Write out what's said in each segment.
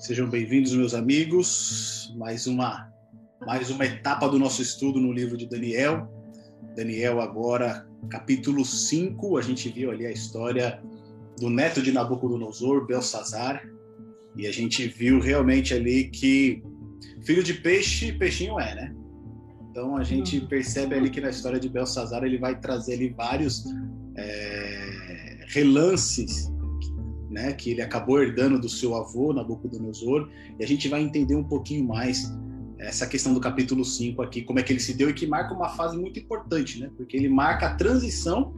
Sejam bem-vindos, meus amigos. Mais uma, mais uma etapa do nosso estudo no livro de Daniel. Daniel, agora, capítulo 5. A gente viu ali a história do neto de Nabucodonosor, Belsazar. E a gente viu realmente ali que filho de peixe, peixinho é, né? Então a gente uhum. percebe ali que na história de Belsazar ele vai trazer ali vários é, relances né, que ele acabou herdando do seu avô, Nabucodonosor, e a gente vai entender um pouquinho mais essa questão do capítulo 5 aqui, como é que ele se deu e que marca uma fase muito importante, né? Porque ele marca a transição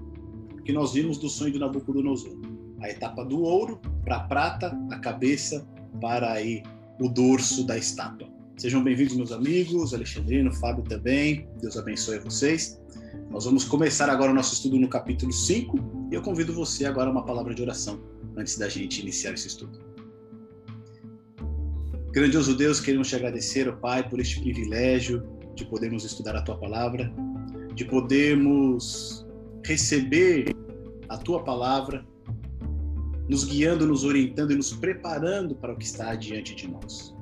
que nós vimos do sonho de Nabucodonosor. A etapa do ouro para a prata, a cabeça para aí o dorso da estátua. Sejam bem-vindos, meus amigos, Alexandrino, Fábio também. Deus abençoe vocês. Nós vamos começar agora o nosso estudo no capítulo 5 e eu convido você agora a uma palavra de oração antes da gente iniciar esse estudo. Grandioso Deus, queremos te agradecer, ó Pai, por este privilégio de podermos estudar a tua palavra, de podermos receber a tua palavra, nos guiando, nos orientando e nos preparando para o que está diante de nós.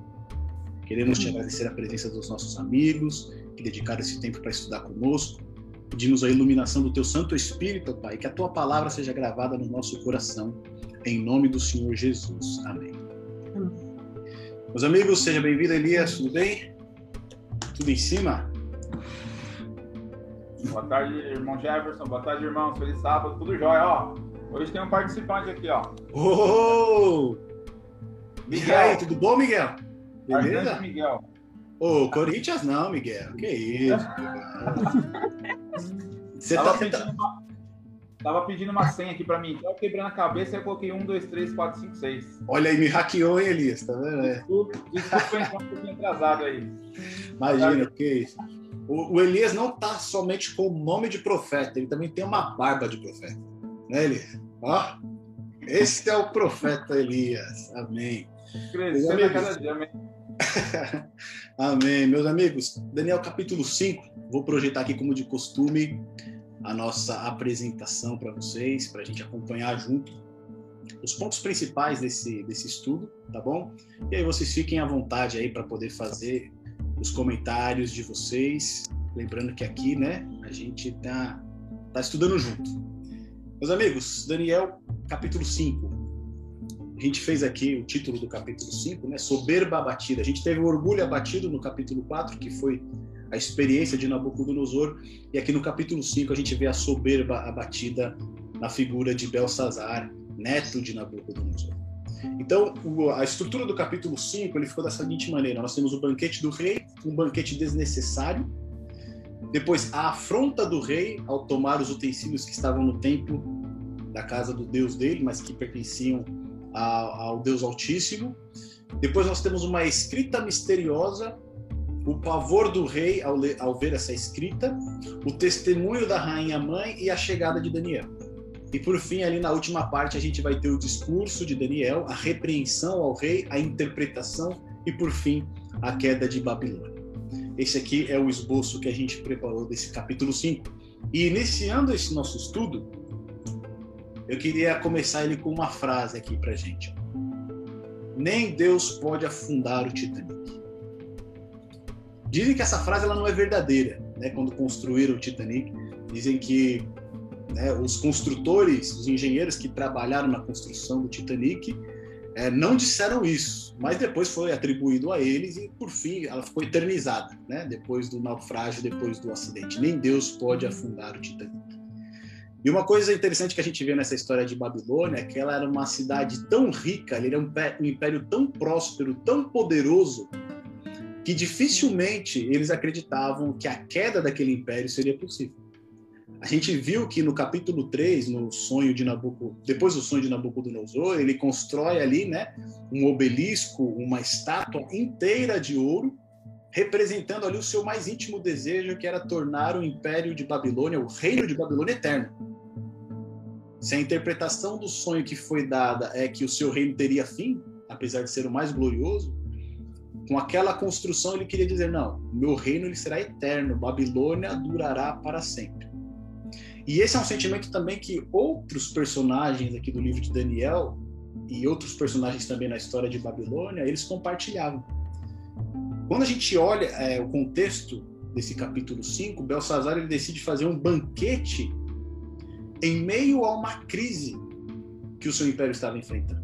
Queremos te agradecer a presença dos nossos amigos que dedicaram esse tempo para estudar conosco. Pedimos a iluminação do teu Santo Espírito, Pai, que a tua palavra seja gravada no nosso coração em nome do Senhor Jesus. Amém. Meus amigos, seja bem-vindo, Elias. Tudo bem? Tudo em cima? Boa tarde, irmão Jefferson. Boa tarde, irmão. Feliz sábado. Tudo jóia, ó. Hoje tem um participante aqui, ó. Oh! Miguel. aí, tudo bom, Miguel? Beleza? Miguel. Ô, oh, Corinthians não, Miguel. Que isso? Você tá tentando... Tava pedindo uma senha aqui pra mim. Eu quebrando a cabeça e eu coloquei 1, 2, 3, 4, 5, 6. Olha aí, me hackeou, hein, Elias? Tá vendo? É. Desculpa, desculpa entrar um pouquinho atrasado aí. Imagina, tá. que isso. O, o, Elias não tá somente com o nome de profeta, ele também tem uma barba de profeta. Né, Elias? Ó, esse é o profeta Elias. Amém. Crescendo a cada dia, amém. amém. Meus amigos, Daniel capítulo 5, vou projetar aqui como de costume a nossa apresentação para vocês, para a gente acompanhar junto os pontos principais desse, desse estudo, tá bom? E aí vocês fiquem à vontade aí para poder fazer os comentários de vocês. Lembrando que aqui, né, a gente tá, tá estudando junto. Meus amigos, Daniel, capítulo 5. A gente fez aqui o título do capítulo 5, né? Soberba abatida. A gente teve o orgulho abatido no capítulo 4, que foi a experiência de Nabucodonosor, e aqui no capítulo 5 a gente vê a soberba abatida na figura de Belsazar, neto de Nabucodonosor. Então, a estrutura do capítulo 5 ele ficou da seguinte maneira: nós temos o banquete do rei, um banquete desnecessário. Depois, a afronta do rei ao tomar os utensílios que estavam no templo da casa do Deus dele, mas que pertenciam ao Deus Altíssimo. Depois, nós temos uma escrita misteriosa o pavor do rei ao, ler, ao ver essa escrita, o testemunho da rainha mãe e a chegada de Daniel. E por fim, ali na última parte, a gente vai ter o discurso de Daniel, a repreensão ao rei, a interpretação e por fim, a queda de Babilônia. Esse aqui é o esboço que a gente preparou desse capítulo 5. E iniciando esse nosso estudo, eu queria começar ele com uma frase aqui pra gente. Nem Deus pode afundar o Titanic. Dizem que essa frase ela não é verdadeira, né? Quando construíram o Titanic, dizem que né, os construtores, os engenheiros que trabalharam na construção do Titanic é, não disseram isso, mas depois foi atribuído a eles e por fim ela ficou eternizada, né? Depois do naufrágio, depois do acidente. Nem Deus pode afundar o Titanic. E uma coisa interessante que a gente vê nessa história de Babilônia é que ela era uma cidade tão rica, ele era um império tão próspero, tão poderoso, que dificilmente eles acreditavam que a queda daquele império seria possível. A gente viu que no capítulo 3, no sonho de Nabucodonosor, depois do sonho de Nabucodonosor, ele constrói ali, né, um obelisco, uma estátua inteira de ouro, representando ali o seu mais íntimo desejo, que era tornar o império de Babilônia, o reino de Babilônia eterno. Se a interpretação do sonho que foi dada é que o seu reino teria fim, apesar de ser o mais glorioso, com aquela construção ele queria dizer não, meu reino ele será eterno, Babilônia durará para sempre. E esse é um sentimento também que outros personagens aqui do livro de Daniel e outros personagens também na história de Babilônia, eles compartilhavam. Quando a gente olha é, o contexto desse capítulo 5, Belsazar ele decide fazer um banquete em meio a uma crise que o seu império estava enfrentando.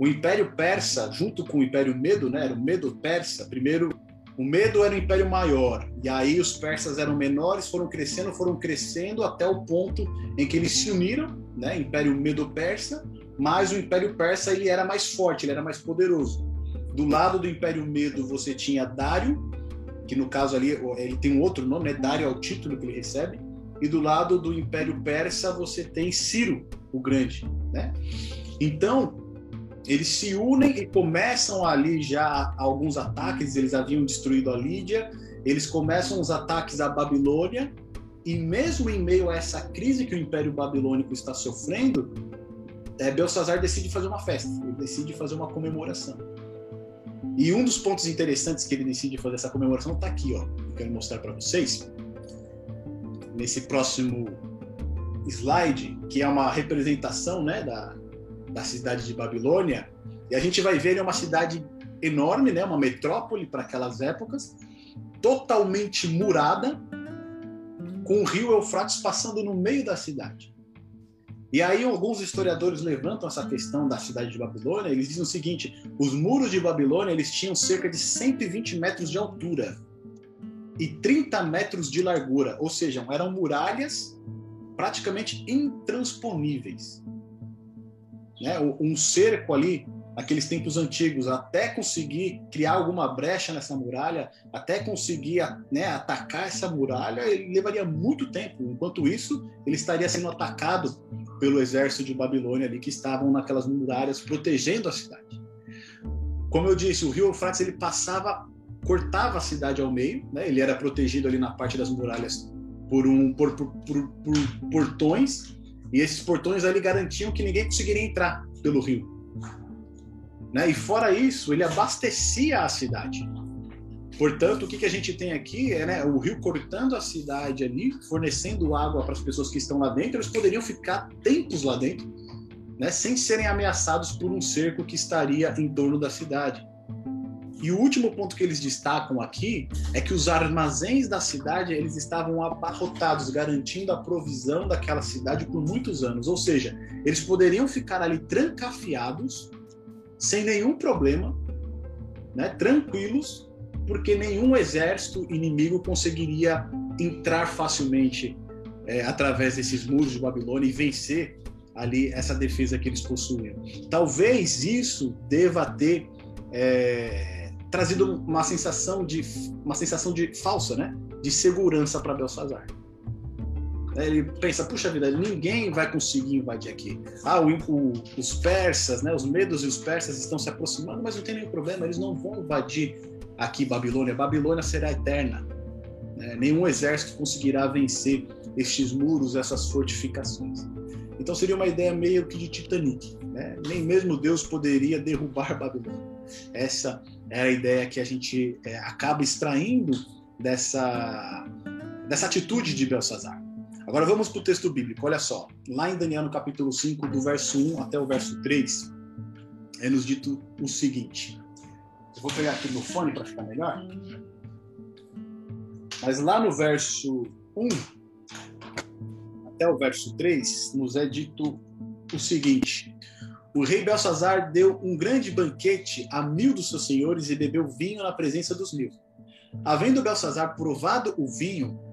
O Império Persa, junto com o Império Medo, né, era o Medo Persa, primeiro o Medo era o império maior, e aí os persas eram menores, foram crescendo, foram crescendo até o ponto em que eles se uniram, né, Império Medo-Persa, mas o Império Persa ele era mais forte, ele era mais poderoso. Do lado do Império Medo você tinha Dário, que no caso ali ele tem um outro nome, né? Dário é o título que ele recebe, e do lado do Império Persa você tem Ciro, o Grande, né? Então, eles se unem e começam ali já alguns ataques, eles haviam destruído a Lídia, eles começam os ataques à Babilônia, e mesmo em meio a essa crise que o Império Babilônico está sofrendo, é, Belsazar decide fazer uma festa, ele decide fazer uma comemoração. E um dos pontos interessantes que ele decide fazer essa comemoração está aqui, ó. Eu quero mostrar para vocês. Nesse próximo slide, que é uma representação né, da, da cidade de Babilônia, e a gente vai ver ele é uma cidade enorme, né, uma metrópole para aquelas épocas, totalmente murada, com o rio Eufrates passando no meio da cidade. E aí alguns historiadores levantam essa questão da cidade de Babilônia, eles dizem o seguinte: os muros de Babilônia eles tinham cerca de 120 metros de altura e 30 metros de largura, ou seja, eram muralhas praticamente intransponíveis né, um cerco ali, aqueles tempos antigos, até conseguir criar alguma brecha nessa muralha, até conseguir né, atacar essa muralha, ele levaria muito tempo. Enquanto isso, ele estaria sendo atacado pelo exército de Babilônia ali que estavam naquelas muralhas protegendo a cidade. Como eu disse, o rio Eufrates ele passava, cortava a cidade ao meio, né? ele era protegido ali na parte das muralhas por um por, por, por, por portões e esses portões ali garantiam que ninguém conseguiria entrar pelo rio. Né? E fora isso, ele abastecia a cidade. Portanto, o que, que a gente tem aqui é né, o rio cortando a cidade ali, fornecendo água para as pessoas que estão lá dentro, eles poderiam ficar tempos lá dentro, né, sem serem ameaçados por um cerco que estaria em torno da cidade. E o último ponto que eles destacam aqui é que os armazéns da cidade eles estavam abarrotados, garantindo a provisão daquela cidade por muitos anos. Ou seja, eles poderiam ficar ali trancafiados, sem nenhum problema, né, tranquilos, porque nenhum exército inimigo conseguiria entrar facilmente é, através desses muros de Babilônia e vencer ali essa defesa que eles possuíam. Talvez isso deva ter é, trazido uma sensação de uma sensação de falsa, né? De segurança para Belsazar. Ele pensa, puxa vida, ninguém vai conseguir invadir aqui. Ah, o, o, os persas, né? Os medos e os persas estão se aproximando, mas não tem nenhum problema, eles não vão invadir aqui Babilônia. Babilônia será eterna. Né? Nenhum exército conseguirá vencer estes muros, essas fortificações. Então seria uma ideia meio que de Titanic. Né? Nem mesmo Deus poderia derrubar Babilônia. Essa é a ideia que a gente é, acaba extraindo dessa, dessa atitude de Belsazar. Agora vamos para o texto bíblico. Olha só, lá em Daniel no capítulo 5, do verso 1 até o verso 3, é nos dito o seguinte. Eu vou pegar aqui no fone para ficar melhor. Mas lá no verso 1 até o verso 3, nos é dito o seguinte: o rei Belsazar deu um grande banquete a mil dos seus senhores e bebeu vinho na presença dos mil. Havendo Belsazar provado o vinho,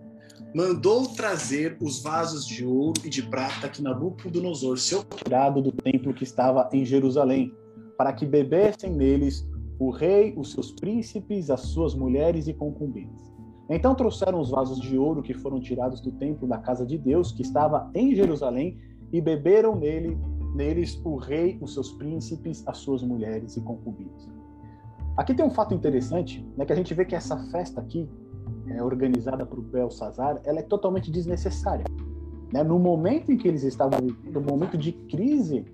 mandou trazer os vasos de ouro e de prata que Nabucodonosor, seu tirado do templo que estava em Jerusalém, para que bebessem neles o rei, os seus príncipes, as suas mulheres e concubinas. Então trouxeram os vasos de ouro que foram tirados do templo da casa de Deus, que estava em Jerusalém, e beberam nele neles o rei, os seus príncipes, as suas mulheres e concubinas. Aqui tem um fato interessante, né, que a gente vê que essa festa aqui, é, organizada por Belsazar, ela é totalmente desnecessária. Né? No momento em que eles estavam vivendo, no momento de crise,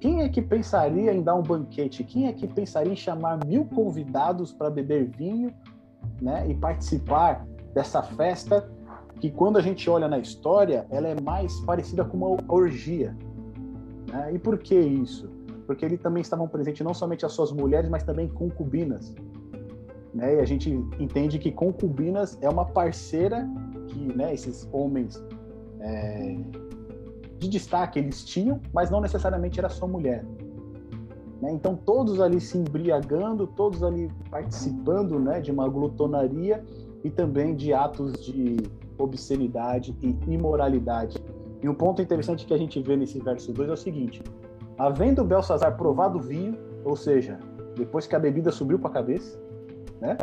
quem é que pensaria em dar um banquete? Quem é que pensaria em chamar mil convidados para beber vinho né, e participar dessa festa que, quando a gente olha na história, ela é mais parecida com uma orgia. Né? E por que isso? Porque ele também estavam presentes não somente as suas mulheres, mas também concubinas. Né? E a gente entende que concubinas é uma parceira que né, esses homens é, de destaque eles tinham, mas não necessariamente era sua mulher. Né? Então todos ali se embriagando, todos ali participando né, de uma glutonaria e também de atos de obscenidade e imoralidade. E um ponto interessante que a gente vê nesse verso 2 é o seguinte: havendo Belsazar provado o vinho, ou seja, depois que a bebida subiu para a cabeça, né?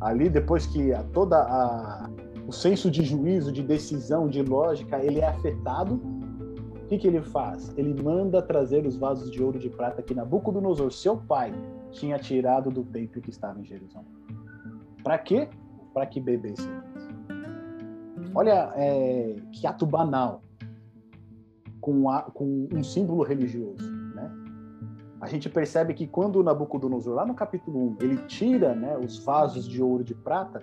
Ali depois que a, toda a o senso de juízo, de decisão, de lógica, ele é afetado. O que, que ele faz? Ele manda trazer os vasos de ouro e de prata que Nabucodonosor, seu pai, tinha tirado do templo que estava em Jerusalém. Para quê? Para que bebessem. Olha é, que ato banal com, a, com um símbolo religioso. A gente percebe que quando Nabucodonosor, lá no capítulo 1, ele tira né, os vasos de ouro e de prata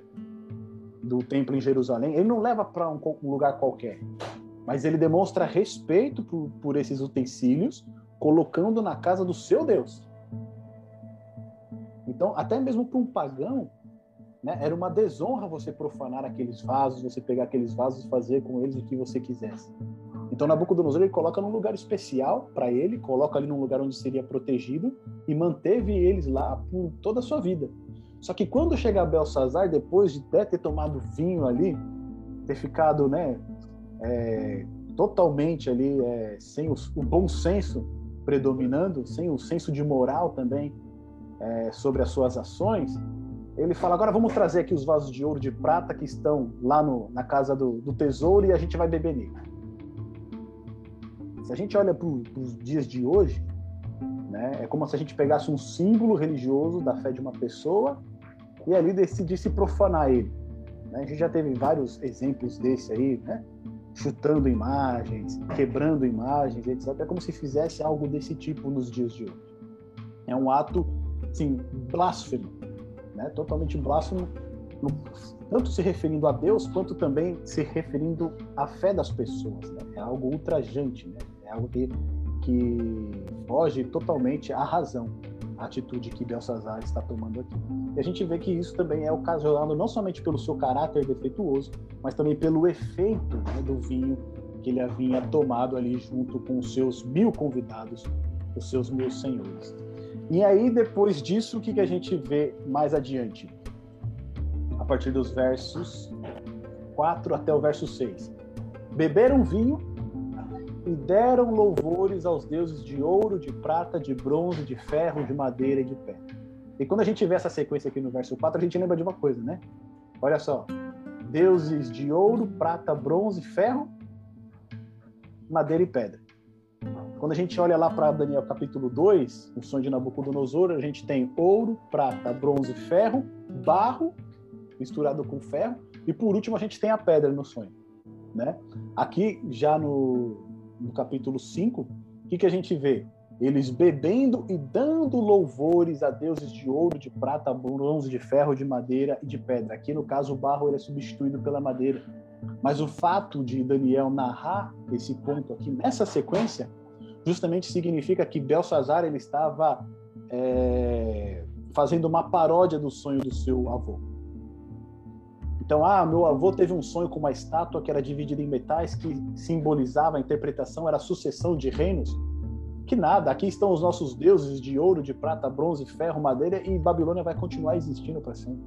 do templo em Jerusalém, ele não leva para um, um, lugar qualquer, mas ele demonstra respeito por, por esses utensílios, colocando na casa do seu Deus. Então, até mesmo para um pagão, né, era uma desonra você profanar aqueles vasos, você pegar aqueles vasos e fazer com eles o que você quisesse. Então Nabucodonosor ele coloca num lugar especial para ele, coloca ali num lugar onde seria protegido e manteve eles lá por toda a sua vida. Só que quando chega Belsazar, depois de até ter tomado vinho ali, ter ficado, né, é, totalmente ali é, sem o, o, bom senso predominando, sem o senso de moral também é, sobre as suas ações, ele fala: agora vamos trazer aqui os vasos de ouro de prata que estão lá no, na casa do, do tesouro e a gente vai beber nele. Se a gente olha para os dias de hoje, né, é como se a gente pegasse um símbolo religioso da fé de uma pessoa e ali decidisse profanar ele. Né? A gente já teve vários exemplos desse aí, né? chutando imagens, quebrando imagens, etc. É como se fizesse algo desse tipo nos dias de hoje. É um ato, assim, blasfemo, né? totalmente blasfemo, tanto se referindo a Deus, quanto também se referindo à fé das pessoas. Né? É algo ultrajante, né? Algo que, que foge totalmente à razão, a atitude que Belsazar está tomando aqui. E a gente vê que isso também é ocasionado não somente pelo seu caráter defeituoso, mas também pelo efeito né, do vinho que ele havia tomado ali junto com os seus mil convidados, os seus mil senhores. E aí, depois disso, o que, que a gente vê mais adiante? A partir dos versos 4 até o verso 6. Beberam vinho e deram louvores aos deuses de ouro, de prata, de bronze, de ferro, de madeira e de pedra. E quando a gente vê essa sequência aqui no verso 4, a gente lembra de uma coisa, né? Olha só. Deuses de ouro, prata, bronze, ferro, madeira e pedra. Quando a gente olha lá para Daniel capítulo 2, o sonho de Nabucodonosor, a gente tem ouro, prata, bronze, ferro, barro misturado com ferro, e por último a gente tem a pedra no sonho. Né? Aqui, já no, no capítulo 5, o que, que a gente vê? Eles bebendo e dando louvores a deuses de ouro, de prata, bronze, de ferro, de madeira e de pedra. Aqui, no caso, o barro é substituído pela madeira. Mas o fato de Daniel narrar esse ponto aqui nessa sequência, justamente significa que Belsazar ele estava é, fazendo uma paródia do sonho do seu avô. Então, ah, meu avô teve um sonho com uma estátua que era dividida em metais, que simbolizava a interpretação, era a sucessão de reinos. Que nada, aqui estão os nossos deuses de ouro, de prata, bronze, ferro, madeira, e Babilônia vai continuar existindo para sempre.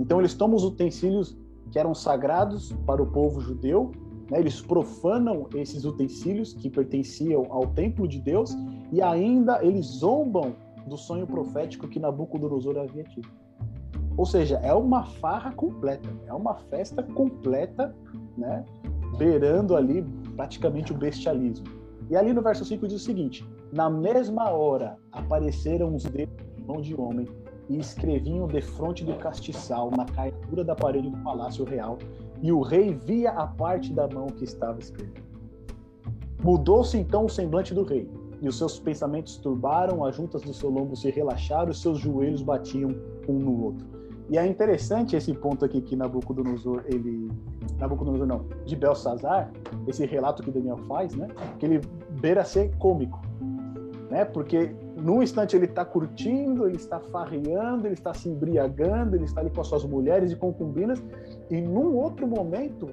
Então, eles tomam os utensílios que eram sagrados para o povo judeu, né? eles profanam esses utensílios que pertenciam ao templo de Deus, e ainda eles zombam do sonho profético que Nabucodonosor havia tido. Ou seja, é uma farra completa, é uma festa completa, né? Beirando ali praticamente o bestialismo. E ali no verso 5 diz o seguinte: Na mesma hora apareceram os dedos de mão de homem e escreviam defronte do castiçal na caiatura da parede do palácio real, e o rei via a parte da mão que estava escrita. Mudou-se então o semblante do rei, e os seus pensamentos turbaram, as juntas do seu lombo se relaxaram, os seus joelhos batiam um no outro. E é interessante esse ponto aqui que Nabucodonosor, ele. Nabucodonosor não, de Belsazar, esse relato que Daniel faz, né? Que ele beira ser cômico. né? Porque num instante ele está curtindo, ele está farreando, ele está se embriagando, ele está ali com as suas mulheres e concubinas, e num outro momento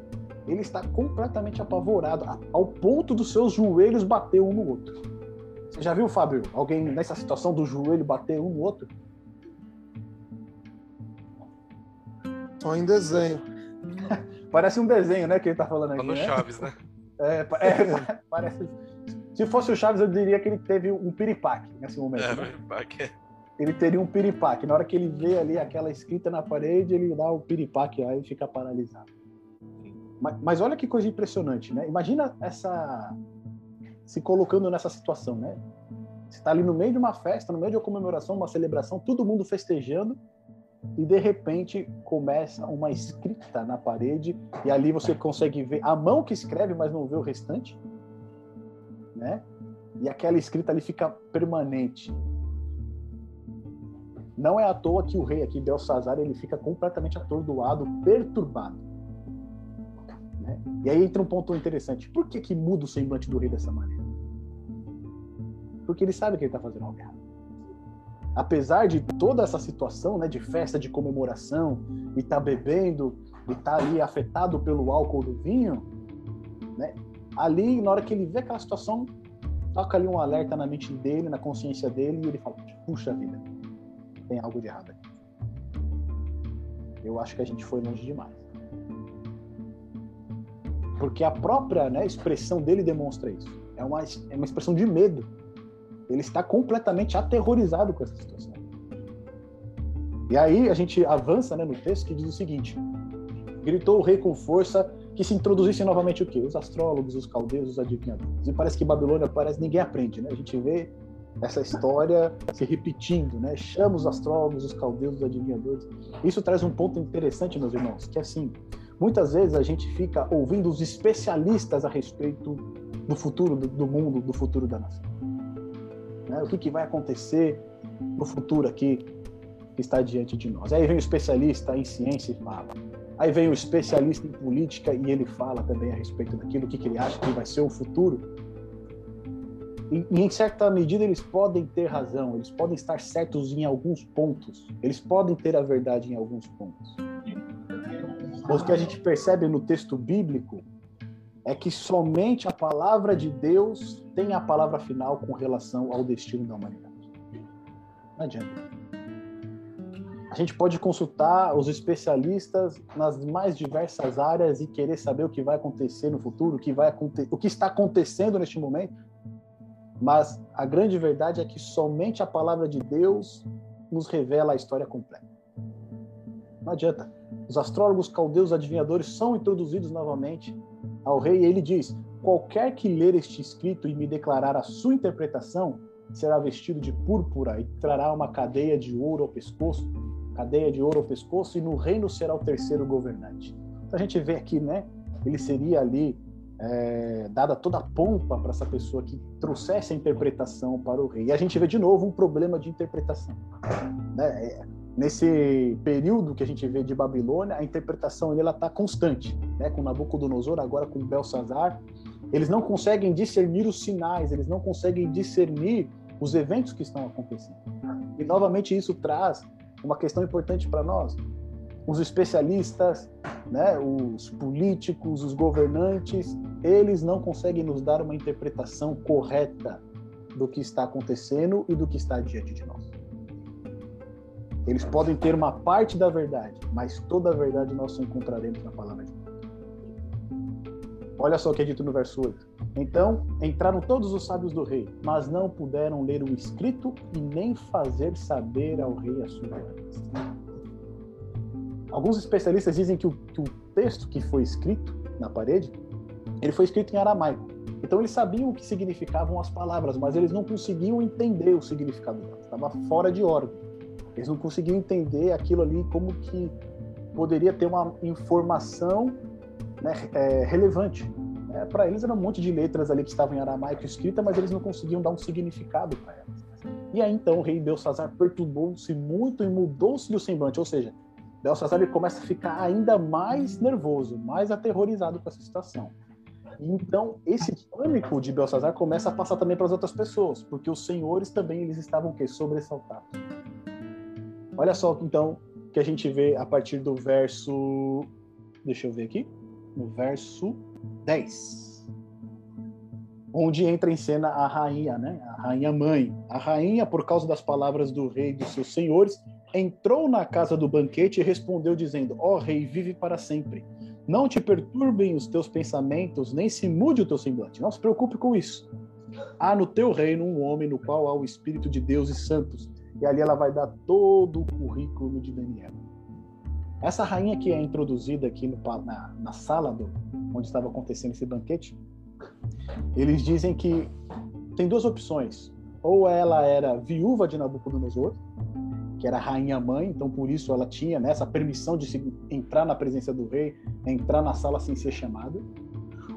ele está completamente apavorado, ao ponto dos seus joelhos bater um no outro. Você já viu, Fábio, alguém nessa situação do joelho bater um no outro? Só em desenho. Parece um desenho, né, que ele tá falando aqui. Tá no né? Chaves, né? É, é, parece. Se fosse o Chaves, eu diria que ele teve um piripaque nesse momento. É, né? é. Ele teria um piripaque. Na hora que ele vê ali aquela escrita na parede, ele dá o piripaque aí e fica paralisado. Mas, mas olha que coisa impressionante, né? Imagina essa se colocando nessa situação, né? Você está ali no meio de uma festa, no meio de uma comemoração, uma celebração, todo mundo festejando, e de repente começa uma escrita na parede e ali você consegue ver a mão que escreve, mas não vê o restante, né? E aquela escrita ali fica permanente. Não é à toa que o rei aqui, Belsazar, ele fica completamente atordoado, perturbado. Né? E aí entra um ponto interessante. Por que, que muda o semblante do rei dessa maneira? Porque ele sabe que ele está fazendo algo errado apesar de toda essa situação, né, de festa, de comemoração, e tá bebendo, e tá ali afetado pelo álcool do vinho, né, ali, na hora que ele vê aquela situação, toca ali um alerta na mente dele, na consciência dele, e ele fala: puxa vida, tem algo de errado aqui. Eu acho que a gente foi longe demais. Porque a própria né, expressão dele demonstra isso. É uma, é uma expressão de medo ele está completamente aterrorizado com essa situação. E aí a gente avança né, no texto que diz o seguinte: gritou o rei com força que se introduzisse novamente o quê? Os astrólogos, os caldeus, os adivinhadores. E parece que Babilônia parece ninguém aprende, né? A gente vê essa história se repetindo, né? Chama os astrólogos, os caldeus, os adivinhadores. Isso traz um ponto interessante, meus irmãos, que é assim, muitas vezes a gente fica ouvindo os especialistas a respeito do futuro do mundo, do futuro da nação né? O que, que vai acontecer no futuro aqui que está diante de nós? Aí vem o especialista em ciência e fala. Aí vem o especialista em política e ele fala também a respeito daquilo, que, que ele acha que vai ser o futuro. E, e, em certa medida eles podem ter razão, eles podem estar certos em alguns pontos, eles podem ter a verdade em alguns pontos. O que a gente percebe no texto bíblico é que somente a palavra de Deus tem a palavra final com relação ao destino da humanidade. Não adianta. A gente pode consultar os especialistas nas mais diversas áreas e querer saber o que vai acontecer no futuro, o que vai o que está acontecendo neste momento, mas a grande verdade é que somente a palavra de Deus nos revela a história completa. Não adianta. Os astrólogos, caldeus, adivinhadores são introduzidos novamente ao rei e ele diz: Qualquer que ler este escrito e me declarar a sua interpretação será vestido de púrpura e trará uma cadeia de ouro ao pescoço, cadeia de ouro ao pescoço, e no reino será o terceiro governante. Então a gente vê aqui, né? Ele seria ali é, dada toda a pompa para essa pessoa que trouxesse a interpretação para o rei. E a gente vê de novo um problema de interpretação. Né? Nesse período que a gente vê de Babilônia, a interpretação ela está constante, né? com Nabucodonosor, agora com Belsazar. Eles não conseguem discernir os sinais, eles não conseguem discernir os eventos que estão acontecendo. E novamente isso traz uma questão importante para nós. Os especialistas, né, os políticos, os governantes, eles não conseguem nos dar uma interpretação correta do que está acontecendo e do que está diante de nós. Eles podem ter uma parte da verdade, mas toda a verdade nós só encontraremos na palavra de Deus. Olha só o que é dito no verso 8. Então entraram todos os sábios do rei, mas não puderam ler o escrito e nem fazer saber ao rei a sua verdade. Alguns especialistas dizem que o, que o texto que foi escrito na parede, ele foi escrito em aramaico. Então eles sabiam o que significavam as palavras, mas eles não conseguiam entender o significado. Estava fora de ordem. Eles não conseguiam entender aquilo ali como que poderia ter uma informação né, é, relevante. É, para eles era um monte de letras ali que estavam em aramaico escrita, mas eles não conseguiam dar um significado para elas. E aí então o rei Belsazar perturbou-se muito e mudou-se o semblante, ou seja, Belsazar ele começa a ficar ainda mais nervoso, mais aterrorizado com essa situação. Então, esse pânico de Belsazar começa a passar também para as outras pessoas, porque os senhores também eles estavam o quê? Sobressaltados. Olha só, então, que a gente vê a partir do verso. Deixa eu ver aqui. No verso 10. Onde entra em cena a rainha, né? A rainha mãe. A rainha, por causa das palavras do rei e dos seus senhores, entrou na casa do banquete e respondeu, dizendo: Ó oh, rei, vive para sempre. Não te perturbem os teus pensamentos, nem se mude o teu semblante. Não se preocupe com isso. Há no teu reino um homem no qual há o Espírito de Deus e santos. E ali ela vai dar todo o currículo de Daniel. Essa rainha que é introduzida aqui no, na, na sala do, onde estava acontecendo esse banquete, eles dizem que tem duas opções. Ou ela era viúva de Nabucodonosor, que era rainha mãe, então por isso ela tinha né, essa permissão de se, entrar na presença do rei, entrar na sala sem ser chamada.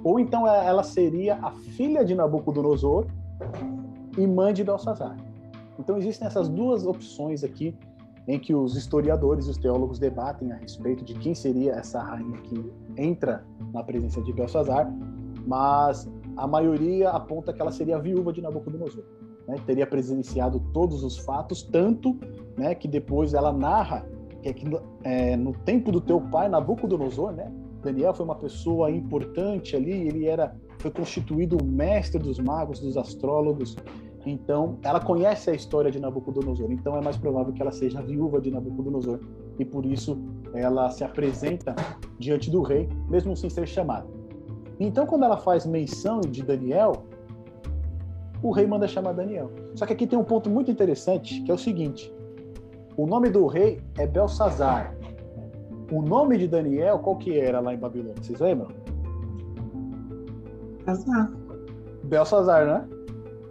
Ou então ela seria a filha de Nabucodonosor e mãe de Belsazar. Então existem essas duas opções aqui em que os historiadores e os teólogos debatem a respeito de quem seria essa rainha que entra na presença de Belsazar, mas a maioria aponta que ela seria a viúva de Nabucodonosor né, teria presenciado todos os fatos, tanto né, que depois ela narra que, é que é, no tempo do teu pai, Nabucodonosor, né, Daniel foi uma pessoa importante ali, ele era foi constituído o mestre dos magos, dos astrólogos. Então, ela conhece a história de Nabucodonosor. Então, é mais provável que ela seja viúva de Nabucodonosor e por isso ela se apresenta diante do rei, mesmo sem ser chamada. Então, quando ela faz menção de Daniel, o rei manda chamar Daniel. Só que aqui tem um ponto muito interessante, que é o seguinte: o nome do rei é Belsazar. O nome de Daniel, qual que era lá em Babilônia? Vocês lembram? Belsazar. Belsazar, né?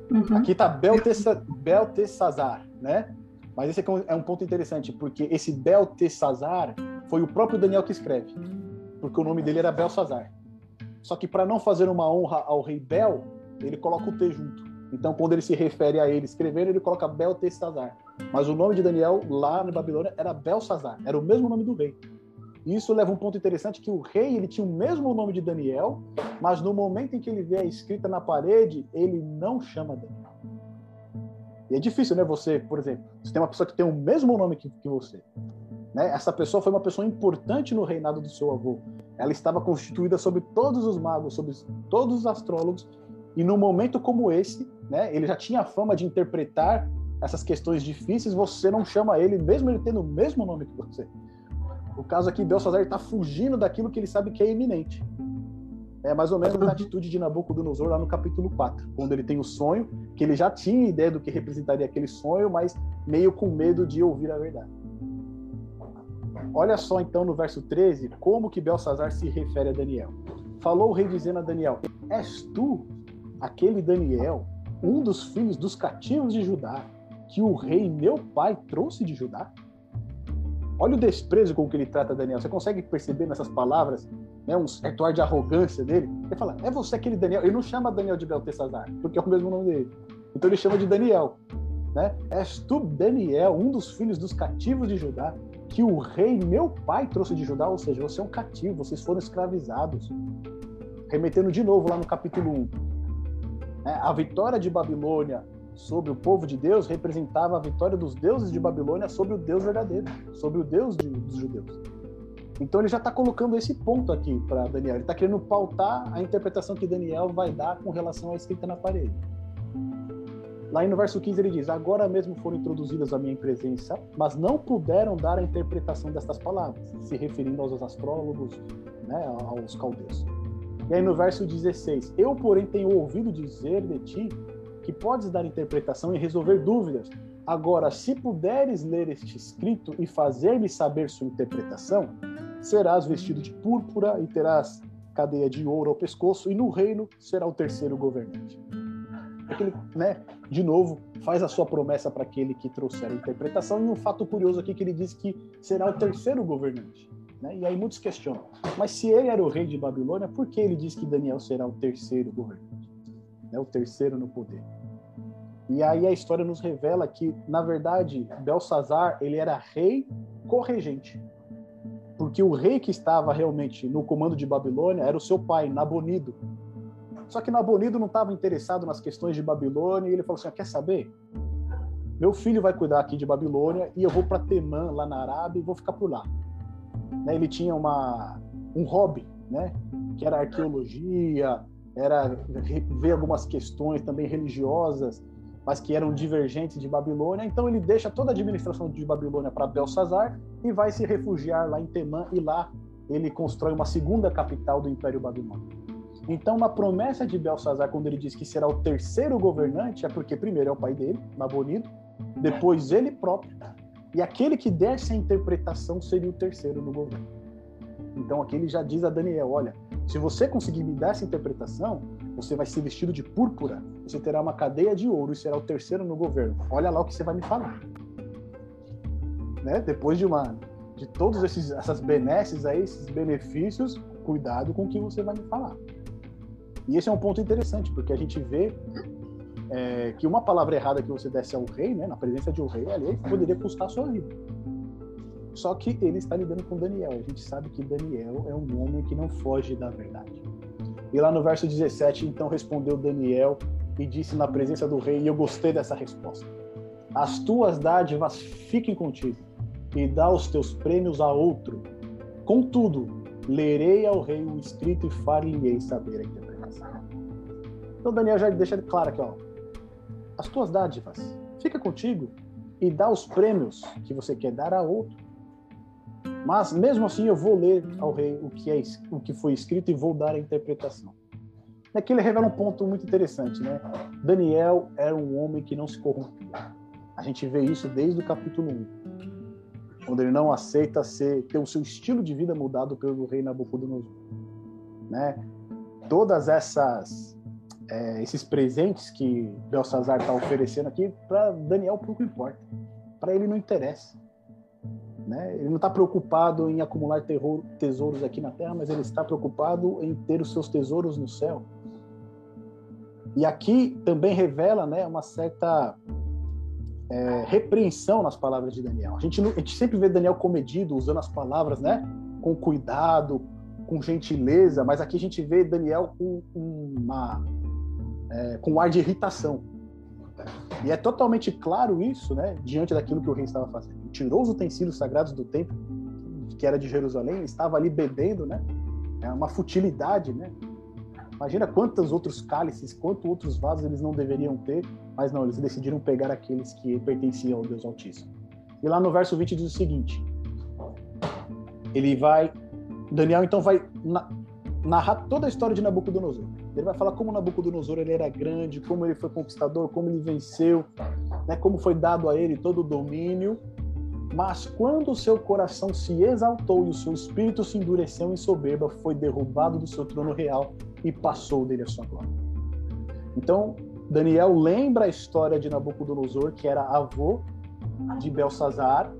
Uhum. Aqui tá Beltesazar, né? Mas esse é um ponto interessante, porque esse Beltesazar foi o próprio Daniel que escreve, porque o nome dele era Belsazar. Só que para não fazer uma honra ao rei Bel, ele coloca o T junto. Então, quando ele se refere a ele escrevendo, ele coloca Beltesazar. Mas o nome de Daniel lá na Babilônia era Belsazar, era o mesmo nome do rei. Isso leva um ponto interessante que o rei ele tinha o mesmo nome de Daniel, mas no momento em que ele vê a escrita na parede, ele não chama Daniel. E é difícil, né? Você, por exemplo, você tem uma pessoa que tem o mesmo nome que, que você. Né? Essa pessoa foi uma pessoa importante no reinado do seu avô. Ela estava constituída sobre todos os magos, sobre todos os astrólogos, e num momento como esse, né, ele já tinha a fama de interpretar essas questões difíceis, você não chama ele, mesmo ele tendo o mesmo nome que você. O caso aqui, Belsazar está fugindo daquilo que ele sabe que é iminente. É mais ou menos a atitude de Nabucodonosor lá no capítulo 4, quando ele tem o sonho, que ele já tinha ideia do que representaria aquele sonho, mas meio com medo de ouvir a verdade. Olha só então no verso 13, como que Belsazar se refere a Daniel. Falou o rei dizendo a Daniel: És tu aquele Daniel, um dos filhos dos cativos de Judá, que o rei meu pai trouxe de Judá? Olha o desprezo com que ele trata Daniel. Você consegue perceber nessas palavras né, um certo ar de arrogância dele? Ele fala, é você aquele Daniel. Ele não chama Daniel de Beltesazar, porque é o mesmo nome dele. Então ele chama de Daniel. Né? És tu, Daniel, um dos filhos dos cativos de Judá, que o rei meu pai trouxe de Judá, ou seja, você é um cativo, vocês foram escravizados. Remetendo de novo lá no capítulo 1. Né? A vitória de Babilônia sobre o povo de Deus representava a vitória dos deuses de Babilônia sobre o Deus verdadeiro, sobre o Deus de, dos judeus. Então ele já está colocando esse ponto aqui para Daniel. Ele está querendo pautar a interpretação que Daniel vai dar com relação à escrita na parede. Lá no verso 15 ele diz: Agora mesmo foram introduzidas à minha presença, mas não puderam dar a interpretação destas palavras, se referindo aos astrólogos, né, aos caldeus. E aí no verso 16: Eu, porém, tenho ouvido dizer de ti que podes dar interpretação e resolver dúvidas. Agora, se puderes ler este escrito e fazer-me saber sua interpretação, serás vestido de púrpura e terás cadeia de ouro ao pescoço, e no reino será o terceiro governante. Aquele, né, de novo, faz a sua promessa para aquele que trouxer a interpretação, e um fato curioso aqui que ele diz que será o terceiro governante. Né? E aí muitos questionam. Mas se ele era o rei de Babilônia, por que ele diz que Daniel será o terceiro governante? Né? O terceiro no poder. E aí a história nos revela que, na verdade, Belsazar ele era rei corregente. Porque o rei que estava realmente no comando de Babilônia era o seu pai, Nabonido. Só que Nabonido não estava interessado nas questões de Babilônia e ele falou assim: ah, quer saber? Meu filho vai cuidar aqui de Babilônia e eu vou para Temã, lá na Arábia, e vou ficar por lá. Né? Ele tinha uma, um hobby, né? que era arqueologia, era ver algumas questões também religiosas, mas que eram divergentes de Babilônia. Então ele deixa toda a administração de Babilônia para Belsazar e vai se refugiar lá em Temã e lá ele constrói uma segunda capital do Império Babilônico. Então, na promessa de Belsazar, quando ele diz que será o terceiro governante, é porque primeiro é o pai dele, Nabonido, depois ele próprio, e aquele que desse a interpretação seria o terceiro no governo. Então, aqui ele já diz a Daniel: olha, se você conseguir me dar essa interpretação, você vai ser vestido de púrpura, você terá uma cadeia de ouro e será o terceiro no governo. Olha lá o que você vai me falar. Né? Depois de uma de todos esses essas benesses aí, esses benefícios, cuidado com o que você vai me falar. E esse é um ponto interessante, porque a gente vê é, que uma palavra errada que você desse ao rei, né, na presença de um rei, ali, poderia custar a sua vida. Só que ele está lidando com Daniel. A gente sabe que Daniel é um homem que não foge da verdade. E lá no verso 17, então respondeu Daniel e disse na presença do rei, e eu gostei dessa resposta: As tuas dádivas fiquem contigo, e dá os teus prêmios a outro. Contudo, lerei ao rei o escrito e far-lhe-ei saber a interpretação. Então Daniel já deixa claro aqui, ó. As tuas dádivas, fica contigo e dá os prêmios que você quer dar a outro. Mas mesmo assim eu vou ler ao rei o que é o que foi escrito e vou dar a interpretação. Aqui ele revela um ponto muito interessante, né? Daniel era um homem que não se corrompia. A gente vê isso desde o capítulo 1 quando ele não aceita ser, ter o seu estilo de vida mudado pelo rei Nabucodonosor. Né? Todas essas é, esses presentes que Belsazar está oferecendo aqui, para Daniel pouco importa. Para ele não interessa. Né? Ele não está preocupado em acumular terror, tesouros aqui na terra, mas ele está preocupado em ter os seus tesouros no céu. E aqui também revela né, uma certa é, repreensão nas palavras de Daniel. A gente, a gente sempre vê Daniel comedido, usando as palavras, né? Com cuidado, com gentileza, mas aqui a gente vê Daniel com uma é, com um ar de irritação. E é totalmente claro isso, né? Diante daquilo que o rei estava fazendo. Tirou os utensílios sagrados do templo, que era de Jerusalém, estava ali bebendo, né? É uma futilidade, né? Imagina quantos outros cálices, quantos outros vasos eles não deveriam ter, mas não, eles decidiram pegar aqueles que pertenciam ao Deus Altíssimo. E lá no verso 20 diz o seguinte: ele vai, Daniel então vai narrar toda a história de Nabucodonosor. Ele vai falar como Nabucodonosor ele era grande, como ele foi conquistador, como ele venceu, né, como foi dado a ele todo o domínio. Mas quando o seu coração se exaltou e o seu espírito se endureceu em soberba, foi derrubado do seu trono real e passou dele a sua glória. Então, Daniel lembra a história de Nabucodonosor, que era avô de Belsazar,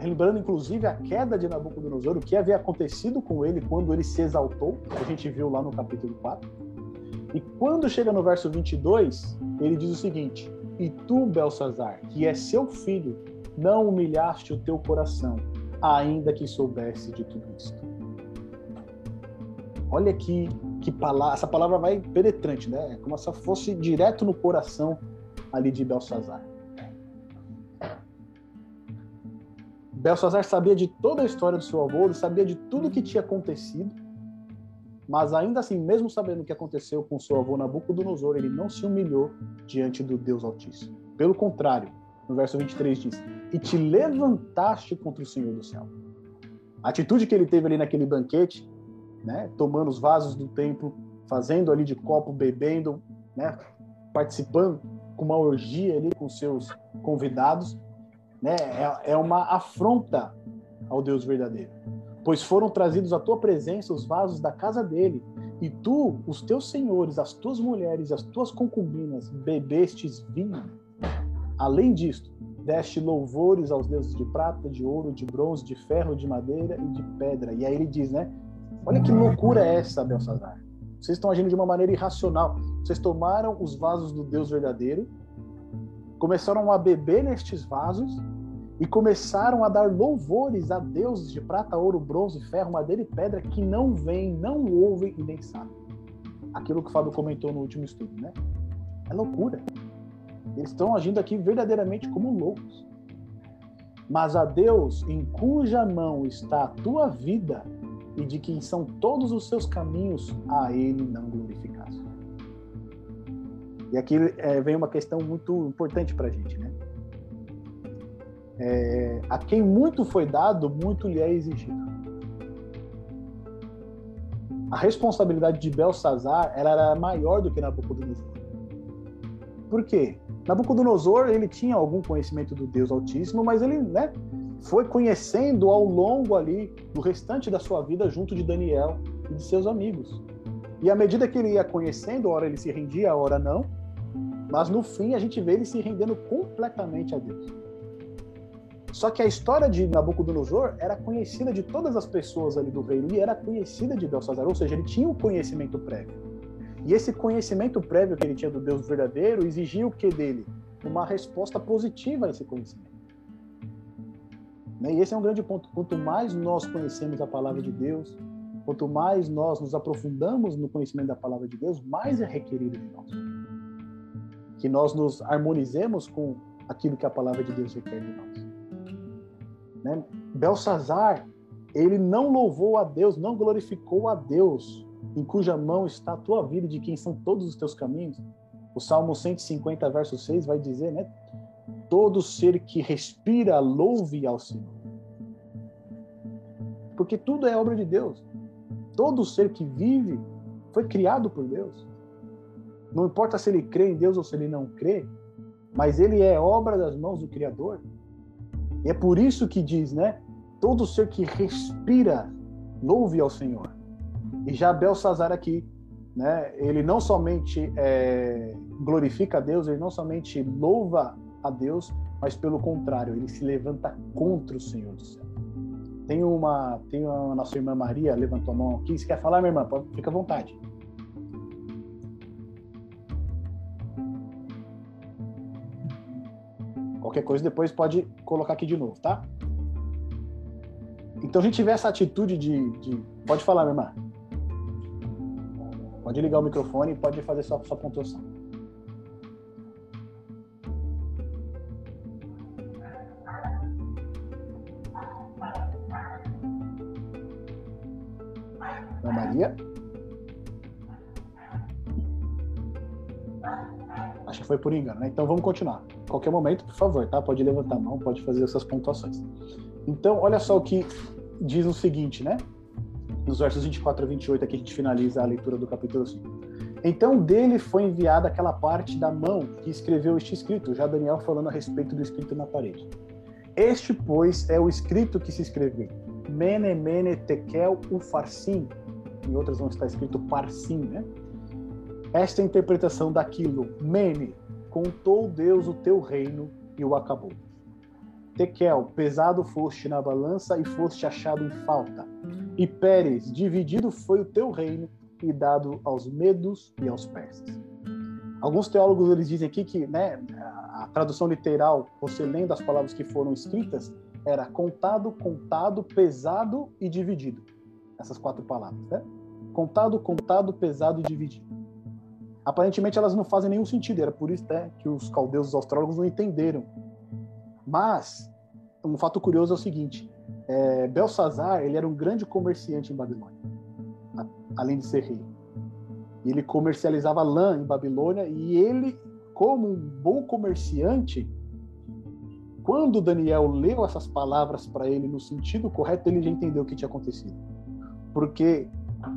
lembrando inclusive a queda de Nabucodonosor, o que havia acontecido com ele quando ele se exaltou, a gente viu lá no capítulo 4. E quando chega no verso 22, ele diz o seguinte: E tu, Belsazar, que é seu filho, não humilhaste o teu coração, ainda que soubesse de tudo isto. Olha que, que palavra, essa palavra vai penetrante, né? É como se fosse direto no coração ali de Belsazar. Belsazar sabia de toda a história do seu avô, sabia de tudo que tinha acontecido, mas ainda assim, mesmo sabendo o que aconteceu com seu avô Nabucodonosor, ele não se humilhou diante do Deus Altíssimo. Pelo contrário, no verso 23 diz: E te levantaste contra o Senhor do céu. A atitude que ele teve ali naquele banquete né, tomando os vasos do templo, fazendo ali de copo, bebendo, né, participando com uma orgia ali com seus convidados, né, é, é uma afronta ao Deus verdadeiro. Pois foram trazidos à tua presença os vasos da casa dele, e tu, os teus senhores, as tuas mulheres, as tuas concubinas, bebestes vinho. Além disto, deste louvores aos deuses de prata, de ouro, de bronze, de ferro, de madeira e de pedra. E aí ele diz, né? Olha que loucura é essa, Belsazar. Vocês estão agindo de uma maneira irracional. Vocês tomaram os vasos do Deus verdadeiro, começaram a beber nestes vasos e começaram a dar louvores a deuses de prata, ouro, bronze, ferro, madeira e pedra que não veem, não ouvem e nem sabem. aquilo que o Fábio comentou no último estudo, né? É loucura. Eles estão agindo aqui verdadeiramente como loucos. Mas a Deus, em cuja mão está a tua vida e de quem são todos os seus caminhos, a Ele não glorificasse. E aqui é, vem uma questão muito importante para a gente, né? É, a quem muito foi dado, muito lhe é exigido. A responsabilidade de Belsazar era maior do que Nabucodonosor. Por quê? Nabucodonosor ele tinha algum conhecimento do Deus Altíssimo, mas ele né, foi conhecendo ao longo ali do restante da sua vida junto de Daniel e de seus amigos. E à medida que ele ia conhecendo, ora ele se rendia, ora não, mas no fim a gente vê ele se rendendo completamente a Deus. Só que a história de Nabucodonosor era conhecida de todas as pessoas ali do reino e era conhecida de Belsazar, ou seja, ele tinha um conhecimento prévio. E esse conhecimento prévio que ele tinha do Deus verdadeiro exigia o que dele? Uma resposta positiva a esse conhecimento. Né? E esse é um grande ponto. Quanto mais nós conhecemos a palavra de Deus, quanto mais nós nos aprofundamos no conhecimento da palavra de Deus, mais é requerido de nós. Que nós nos harmonizemos com aquilo que a palavra de Deus requer de nós. Né? Belsazar, ele não louvou a Deus, não glorificou a Deus em cuja mão está a tua vida e de quem são todos os teus caminhos. O Salmo 150, verso 6 vai dizer, né? Todo ser que respira, louve ao Senhor. Porque tudo é obra de Deus. Todo ser que vive foi criado por Deus. Não importa se ele crê em Deus ou se ele não crê, mas ele é obra das mãos do Criador. E é por isso que diz, né? Todo ser que respira, louve ao Senhor. E já Belsazar aqui, né, ele não somente é, glorifica a Deus, ele não somente louva a Deus, mas pelo contrário, ele se levanta contra o Senhor do céu. Tem uma, tem a nossa irmã Maria, levantou a mão aqui. Você quer falar, minha irmã? Fica à vontade. Qualquer coisa depois pode colocar aqui de novo, tá? Então a gente vê essa atitude de, de... Pode falar, minha irmã. Pode ligar o microfone e pode fazer sua, sua pontuação. Ana Maria. Foi por engano, né? Então vamos continuar. Qualquer momento, por favor, tá? Pode levantar a mão, pode fazer essas pontuações. Então, olha só o que diz o seguinte, né? nos versos 24 a 28, aqui a gente finaliza a leitura do capítulo 5. Então dele foi enviada aquela parte da mão que escreveu este escrito, já Daniel falando a respeito do escrito na parede. Este, pois, é o escrito que se escreveu. Mene, mene, tekel, ufarsim. Em outras vão estar escrito parsim, né? Esta é interpretação daquilo. Mene, contou Deus o teu reino e o acabou. Tekel, pesado foste na balança e foste achado em falta. E Pérez, dividido foi o teu reino e dado aos medos e aos persas. Alguns teólogos eles dizem aqui que né, a tradução literal, você lendo as palavras que foram escritas, era contado, contado, pesado e dividido. Essas quatro palavras, né? Contado, contado, pesado e dividido. Aparentemente elas não fazem nenhum sentido, era por isso né, que os caldeus, os astrólogos não entenderam mas um fato curioso é o seguinte: é, Belsazar ele era um grande comerciante em Babilônia, além de ser rei. Ele comercializava lã em Babilônia e ele, como um bom comerciante, quando Daniel leu essas palavras para ele no sentido correto, ele já entendeu o que tinha acontecido. Porque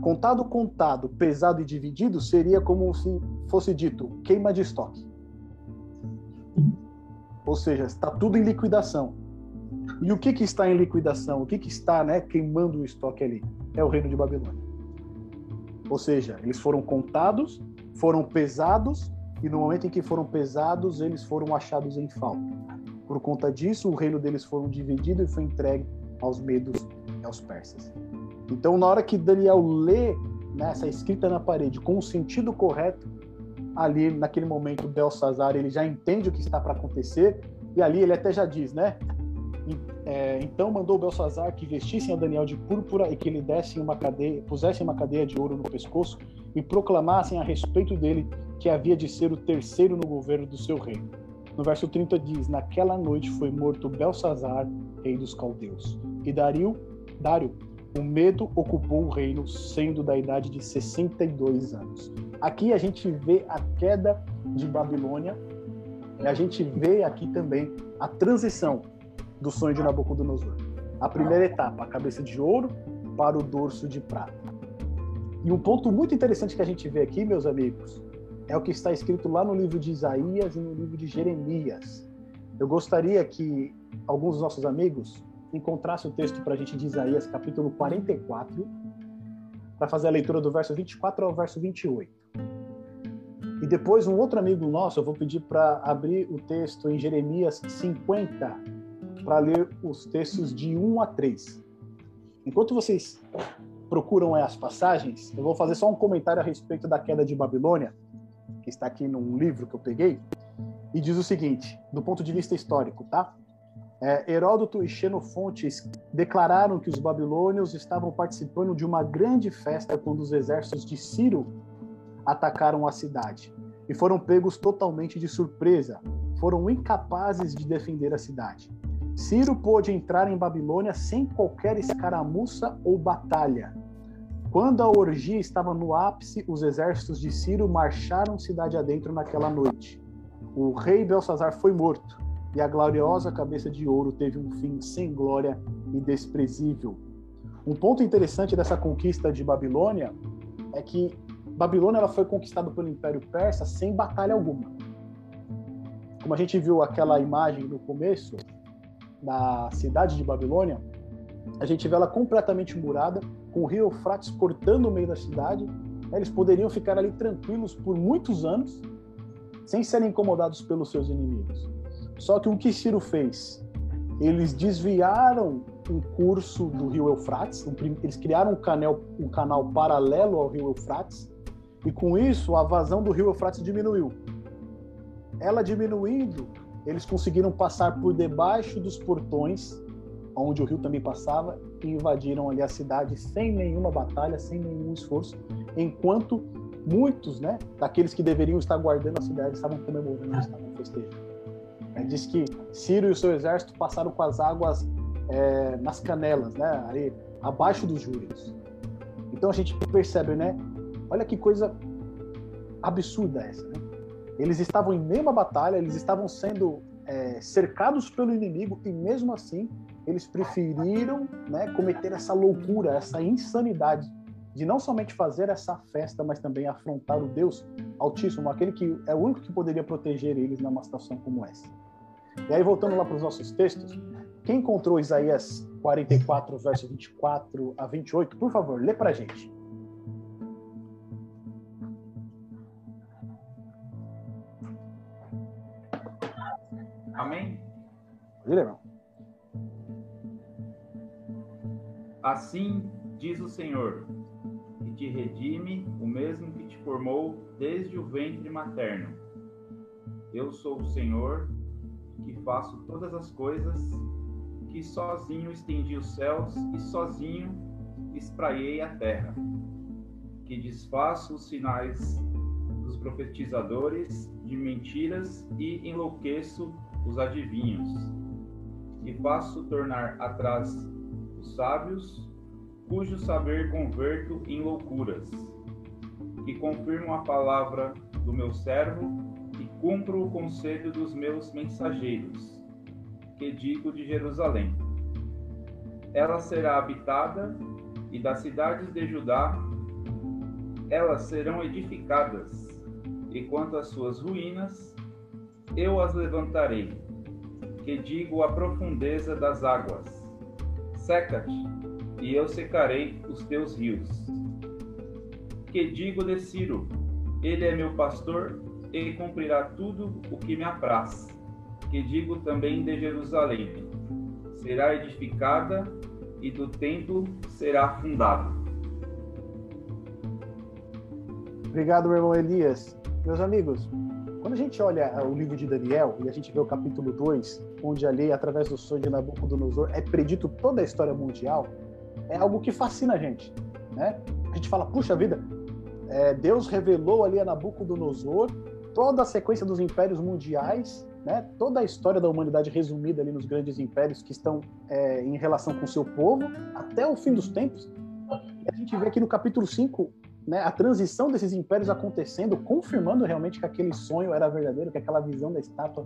contado, contado, pesado e dividido seria como se fosse dito queima de estoque. Ou seja, está tudo em liquidação. E o que, que está em liquidação? O que, que está né, queimando o estoque ali? É o reino de Babilônia. Ou seja, eles foram contados, foram pesados, e no momento em que foram pesados, eles foram achados em falta. Por conta disso, o reino deles foi dividido e foi entregue aos medos e aos persas. Então, na hora que Daniel lê né, essa escrita na parede com o sentido correto, ali naquele momento Belsazar ele já entende o que está para acontecer e ali ele até já diz, né? É, então mandou Belsazar que vestissem a Daniel de púrpura e que lhe dessem uma cadeia, pusessem uma cadeia de ouro no pescoço e proclamassem a respeito dele que havia de ser o terceiro no governo do seu reino. No verso 30 diz: Naquela noite foi morto Belsazar, rei dos caldeus. E Dario, Dário, o medo ocupou o reino, sendo da idade de 62 anos. Aqui a gente vê a queda de Babilônia e a gente vê aqui também a transição do sonho de Nabucodonosor. A primeira etapa, a cabeça de ouro para o dorso de prata. E um ponto muito interessante que a gente vê aqui, meus amigos, é o que está escrito lá no livro de Isaías e no livro de Jeremias. Eu gostaria que alguns dos nossos amigos encontrassem o texto para a gente de Isaías, capítulo 44, para fazer a leitura do verso 24 ao verso 28. E depois, um outro amigo nosso, eu vou pedir para abrir o texto em Jeremias 50, para ler os textos de 1 a 3. Enquanto vocês procuram as passagens, eu vou fazer só um comentário a respeito da queda de Babilônia que está aqui num livro que eu peguei, e diz o seguinte, do ponto de vista histórico, tá? É, Heródoto e Xenofontes declararam que os babilônios estavam participando de uma grande festa quando os exércitos de Ciro atacaram a cidade e foram pegos totalmente de surpresa. Foram incapazes de defender a cidade. Ciro pôde entrar em Babilônia sem qualquer escaramuça ou batalha. Quando a orgia estava no ápice, os exércitos de Ciro marcharam cidade adentro naquela noite. O rei Belsazar foi morto, e a gloriosa cabeça de ouro teve um fim sem glória e desprezível. Um ponto interessante dessa conquista de Babilônia é que Babilônia ela foi conquistada pelo Império Persa sem batalha alguma. Como a gente viu aquela imagem no começo da cidade de Babilônia, a gente vê ela completamente murada, com o rio Eufrates cortando o meio da cidade. Eles poderiam ficar ali tranquilos por muitos anos, sem serem incomodados pelos seus inimigos. Só que o que Ciro fez? Eles desviaram o curso do rio Eufrates, eles criaram um canal, um canal paralelo ao rio Eufrates, e com isso a vazão do rio Eufrates diminuiu. Ela diminuindo, eles conseguiram passar por debaixo dos portões onde o rio também passava, e invadiram ali a cidade sem nenhuma batalha, sem nenhum esforço, enquanto muitos, né, daqueles que deveriam estar guardando a cidade estavam comemorando, estavam festejando. Diz que Ciro e o seu exército passaram com as águas é, nas canelas, né, ali abaixo dos júris. Então a gente percebe, né? Olha que coisa absurda essa, né? Eles estavam em meio a batalha, eles estavam sendo é, cercados pelo inimigo e mesmo assim eles preferiram né, cometer essa loucura, essa insanidade de não somente fazer essa festa, mas também afrontar o Deus Altíssimo, aquele que é o único que poderia proteger eles numa situação como essa. E aí, voltando lá para os nossos textos, quem encontrou Isaías 44, verso 24 a 28, por favor, lê para a gente. Amém? Pode ler, irmão. Assim diz o Senhor, te redime, o mesmo que te formou desde o ventre materno. Eu sou o Senhor, que faço todas as coisas, que sozinho estendi os céus e sozinho espraiei a terra, que desfaço os sinais dos profetizadores de mentiras e enlouqueço os adivinhos, que faço tornar atrás os sábios, cujo saber converto em loucuras, que confirmo a palavra do meu servo e cumpro o conselho dos meus mensageiros, que digo de Jerusalém. Ela será habitada e das cidades de Judá elas serão edificadas, e quanto às suas ruínas, eu as levantarei, que digo a profundeza das águas Seca-te, e eu secarei os teus rios. Que digo de Ciro: Ele é meu pastor e cumprirá tudo o que me apraz. Que digo também de Jerusalém: Será edificada e do templo será fundada. Obrigado, meu irmão Elias. Meus amigos, quando a gente olha o livro de Daniel e a gente vê o capítulo 2, onde ali, através do sonho de Nabucodonosor, é predito toda a história mundial, é algo que fascina a gente. Né? A gente fala, puxa vida, é, Deus revelou ali a Nabucodonosor toda a sequência dos impérios mundiais, né? toda a história da humanidade resumida ali nos grandes impérios que estão é, em relação com seu povo, até o fim dos tempos. E a gente vê aqui no capítulo 5 né, a transição desses impérios acontecendo, confirmando realmente que aquele sonho era verdadeiro, que aquela visão da estátua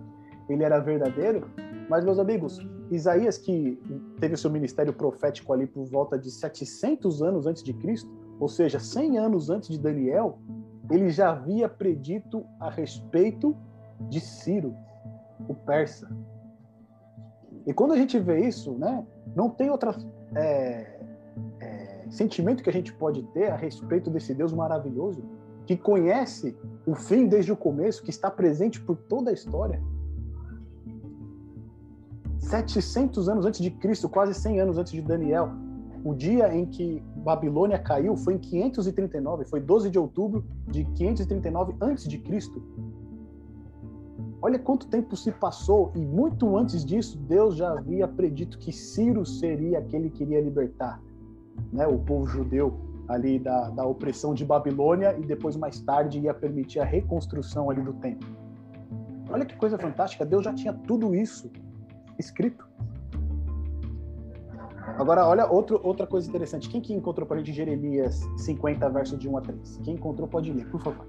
ele era verdadeiro. Mas, meus amigos, Isaías, que teve o seu ministério profético ali por volta de 700 anos antes de Cristo, ou seja, 100 anos antes de Daniel, ele já havia predito a respeito de Ciro, o persa. E quando a gente vê isso, né, não tem outra é, é, sentimento que a gente pode ter a respeito desse Deus maravilhoso, que conhece o fim desde o começo, que está presente por toda a história. 700 anos antes de Cristo, quase 100 anos antes de Daniel, o dia em que Babilônia caiu foi em 539, foi 12 de outubro de 539 antes de Cristo. Olha quanto tempo se passou e muito antes disso Deus já havia predito que Ciro seria aquele que iria libertar, né, o povo judeu ali da, da opressão de Babilônia e depois mais tarde ia permitir a reconstrução ali do templo. Olha que coisa fantástica, Deus já tinha tudo isso escrito. Agora, olha outro, outra coisa interessante. Quem que encontrou para a gente Jeremias 50, verso de 1 a 3? Quem encontrou pode ler, por favor.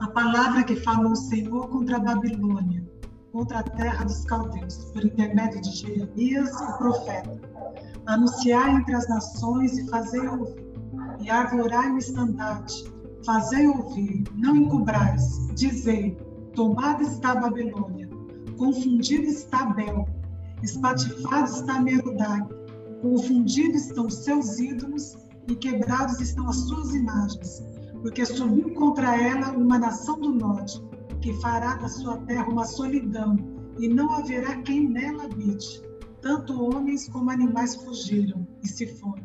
A palavra que falou o Senhor contra a Babilônia, contra a terra dos caldeus, por intermédio de Jeremias, o profeta. Anunciar entre as nações e fazer ouvir, e arvorai o estandarte, Fazei ouvir, não encobrais, dizei: tomada está Babilônia, confundida está Bel, espatifada está Merodai, confundidos estão os seus ídolos e quebrados estão as suas imagens, porque subiu contra ela uma nação do norte, que fará da sua terra uma solidão, e não haverá quem nela habite. Tanto homens como animais fugiram e se foram.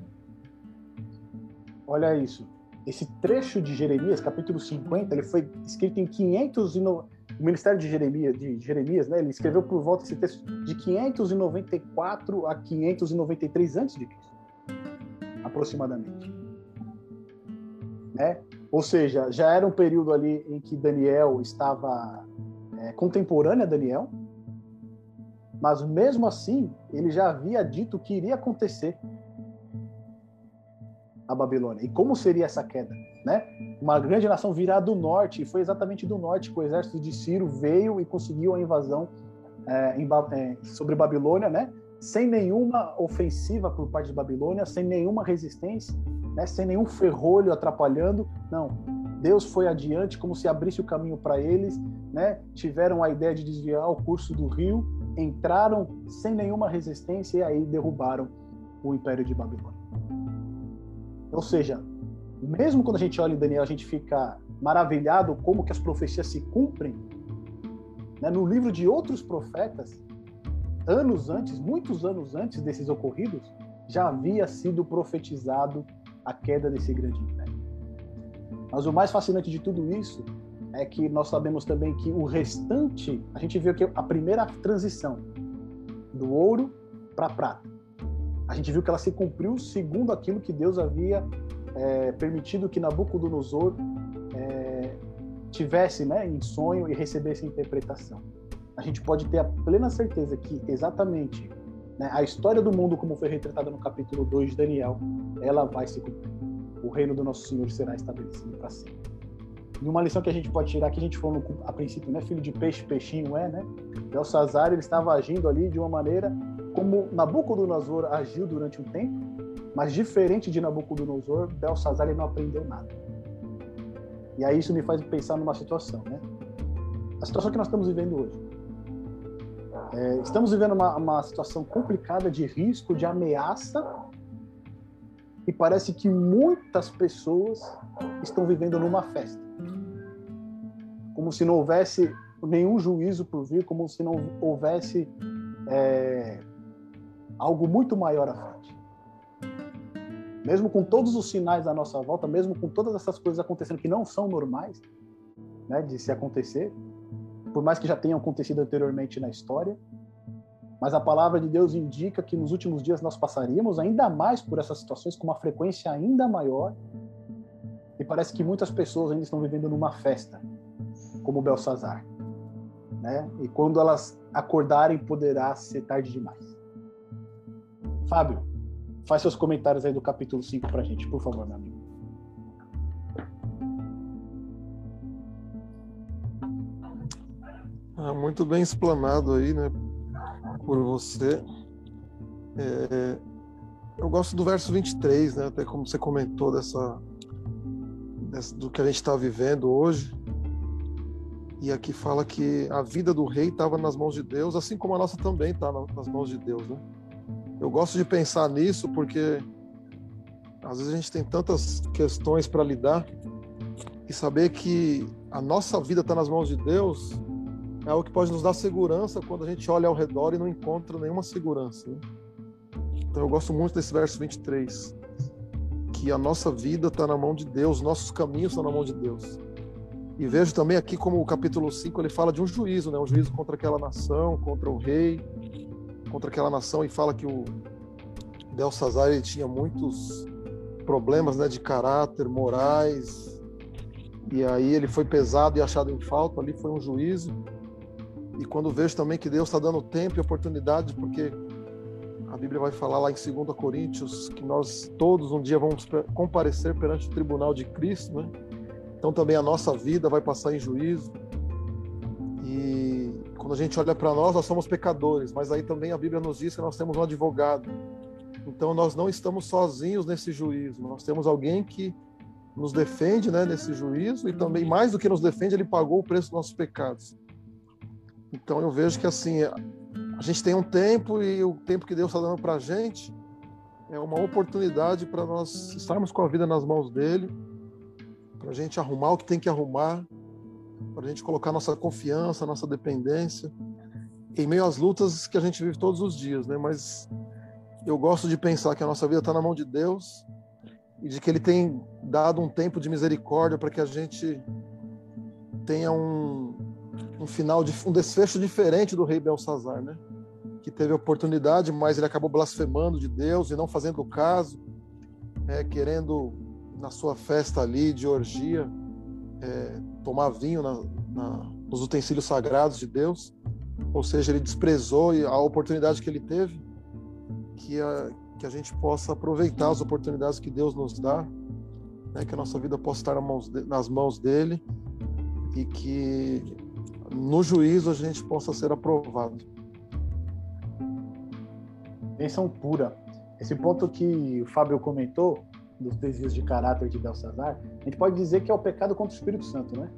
Olha isso esse trecho de Jeremias, capítulo 50, ele foi escrito em 500 e no... o ministério de Jeremias, de Jeremias, né? Ele escreveu por volta esse texto de 594 a 593 antes de Cristo, aproximadamente. Né? Ou seja, já era um período ali em que Daniel estava é, contemporâneo a Daniel, mas mesmo assim ele já havia dito que iria acontecer a Babilônia. E como seria essa queda? Né? Uma grande nação virá do norte, e foi exatamente do norte que o exército de Ciro veio e conseguiu a invasão é, em, é, sobre Babilônia, né? sem nenhuma ofensiva por parte de Babilônia, sem nenhuma resistência, né? sem nenhum ferrolho atrapalhando. Não, Deus foi adiante, como se abrisse o caminho para eles, né? tiveram a ideia de desviar o curso do rio, entraram sem nenhuma resistência e aí derrubaram o império de Babilônia. Ou seja, mesmo quando a gente olha em Daniel, a gente fica maravilhado como que as profecias se cumprem. Né? No livro de outros profetas, anos antes, muitos anos antes desses ocorridos, já havia sido profetizado a queda desse grande império. Mas o mais fascinante de tudo isso é que nós sabemos também que o restante, a gente viu que a primeira transição do ouro para a prata a gente viu que ela se cumpriu segundo aquilo que Deus havia é, permitido que Nabucodonosor é, tivesse né, em sonho e recebesse interpretação. A gente pode ter a plena certeza que exatamente né, a história do mundo, como foi retratada no capítulo 2 de Daniel, ela vai se cumprir. O reino do nosso Senhor será estabelecido para sempre. E uma lição que a gente pode tirar, que a gente falou no, a princípio, né, filho de peixe, peixinho é, né? Belsazar, ele estava agindo ali de uma maneira como Nabucodonosor agiu durante um tempo, mas diferente de Nabucodonosor, Belsazar ele não aprendeu nada. E aí isso me faz pensar numa situação, né? A situação que nós estamos vivendo hoje. É, estamos vivendo uma, uma situação complicada de risco, de ameaça, e parece que muitas pessoas estão vivendo numa festa. Como se não houvesse nenhum juízo por vir, como se não houvesse é, algo muito maior à frente. Mesmo com todos os sinais à nossa volta, mesmo com todas essas coisas acontecendo que não são normais, né, de se acontecer, por mais que já tenham acontecido anteriormente na história. Mas a palavra de Deus indica que nos últimos dias nós passaríamos ainda mais por essas situações com uma frequência ainda maior. E parece que muitas pessoas ainda estão vivendo numa festa, como Belsazar. Né? E quando elas acordarem, poderá ser tarde demais. Fábio, faz seus comentários aí do capítulo 5 pra gente, por favor, meu amigo. Ah, muito bem explanado aí, né, por você. É, eu gosto do verso 23, né, até como você comentou dessa, dessa do que a gente está vivendo hoje. E aqui fala que a vida do rei estava nas mãos de Deus, assim como a nossa também está nas mãos de Deus, né? Eu gosto de pensar nisso porque às vezes a gente tem tantas questões para lidar e saber que a nossa vida está nas mãos de Deus é algo que pode nos dar segurança quando a gente olha ao redor e não encontra nenhuma segurança. Né? Então eu gosto muito desse verso 23, que a nossa vida está na mão de Deus, nossos caminhos estão na mão de Deus. E vejo também aqui como o capítulo 5 ele fala de um juízo, né? um juízo contra aquela nação, contra o rei, contra aquela nação, e fala que o Belsazar ele tinha muitos problemas né, de caráter, morais, e aí ele foi pesado e achado em falta, ali foi um juízo. E quando vejo também que Deus está dando tempo e oportunidade, porque a Bíblia vai falar lá em 2 Coríntios que nós todos um dia vamos comparecer perante o tribunal de Cristo, né? Então também a nossa vida vai passar em juízo. E quando a gente olha para nós, nós somos pecadores, mas aí também a Bíblia nos diz que nós temos um advogado. Então nós não estamos sozinhos nesse juízo. Nós temos alguém que nos defende, né, nesse juízo e também mais do que nos defende, ele pagou o preço dos nossos pecados. Então eu vejo que assim a gente tem um tempo e o tempo que Deus está dando para a gente é uma oportunidade para nós estarmos com a vida nas mãos dele para a gente arrumar o que tem que arrumar, para a gente colocar nossa confiança, nossa dependência em meio às lutas que a gente vive todos os dias, né? Mas eu gosto de pensar que a nossa vida está na mão de Deus e de que Ele tem dado um tempo de misericórdia para que a gente tenha um, um final, de, um desfecho diferente do rei Belsazar, né? Que teve oportunidade, mas ele acabou blasfemando de Deus e não fazendo caso, é, querendo na sua festa ali de orgia, é, tomar vinho na, na, nos utensílios sagrados de Deus. Ou seja, ele desprezou a oportunidade que ele teve, que a, que a gente possa aproveitar as oportunidades que Deus nos dá, né, que a nossa vida possa estar nas mãos, dele e que no juízo a gente possa ser aprovado. Bênção pura. Esse ponto que o Fábio comentou, dos desvios de caráter de Belsazar, a gente pode dizer que é o pecado contra o Espírito Santo, né?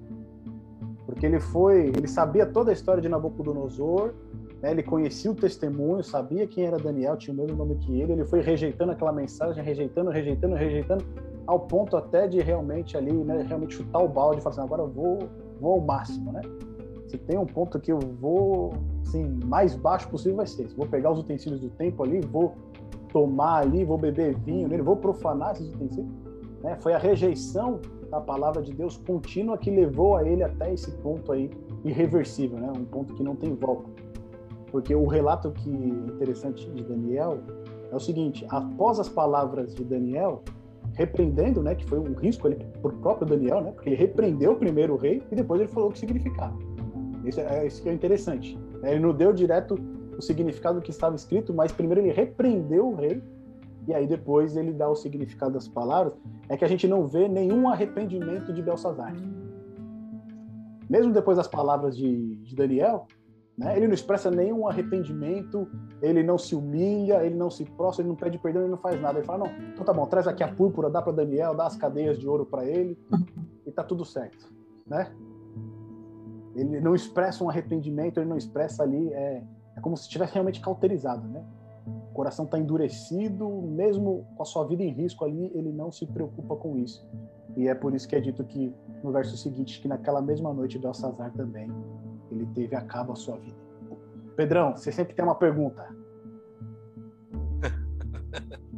Porque ele foi, ele sabia toda a história de Nabucodonosor, né? ele conhecia o testemunho, sabia quem era Daniel, tinha o mesmo nome que ele, ele foi rejeitando aquela mensagem, rejeitando, rejeitando, rejeitando, ao ponto até de realmente ali, né, realmente chutar o balde e falar assim, agora eu vou, vou ao máximo, né? Se tem um ponto que eu vou, assim, mais baixo possível vai ser. Vou pegar os utensílios do tempo ali, vou tomar ali, vou beber vinho nele, vou profanar esses utensílios. Né? Foi a rejeição da palavra de Deus contínua que levou a ele até esse ponto aí irreversível, né? um ponto que não tem volta. Porque o relato que é interessante de Daniel é o seguinte: após as palavras de Daniel, repreendendo, né, que foi um risco para o próprio Daniel, né, porque ele repreendeu primeiro o rei e depois ele falou o que significava. Isso é, isso que é interessante. Ele não deu direto o significado que estava escrito, mas primeiro ele repreendeu o rei e aí depois ele dá o significado das palavras. É que a gente não vê nenhum arrependimento de Belsazar. Mesmo depois das palavras de, de Daniel, né, ele não expressa nenhum arrependimento, ele não se humilha, ele não se prostra, ele não pede perdão, ele não faz nada. Ele fala: não, então tá bom, traz aqui a púrpura, dá para Daniel, dá as cadeias de ouro para ele e tá tudo certo, né? Ele não expressa um arrependimento, ele não expressa ali é, é como se estivesse realmente cauterizado, né? O coração está endurecido, mesmo com a sua vida em risco ali, ele não se preocupa com isso. E é por isso que é dito que no verso seguinte que naquela mesma noite do Alçazar também ele teve acaba a sua vida. Pedrão, você sempre tem uma pergunta.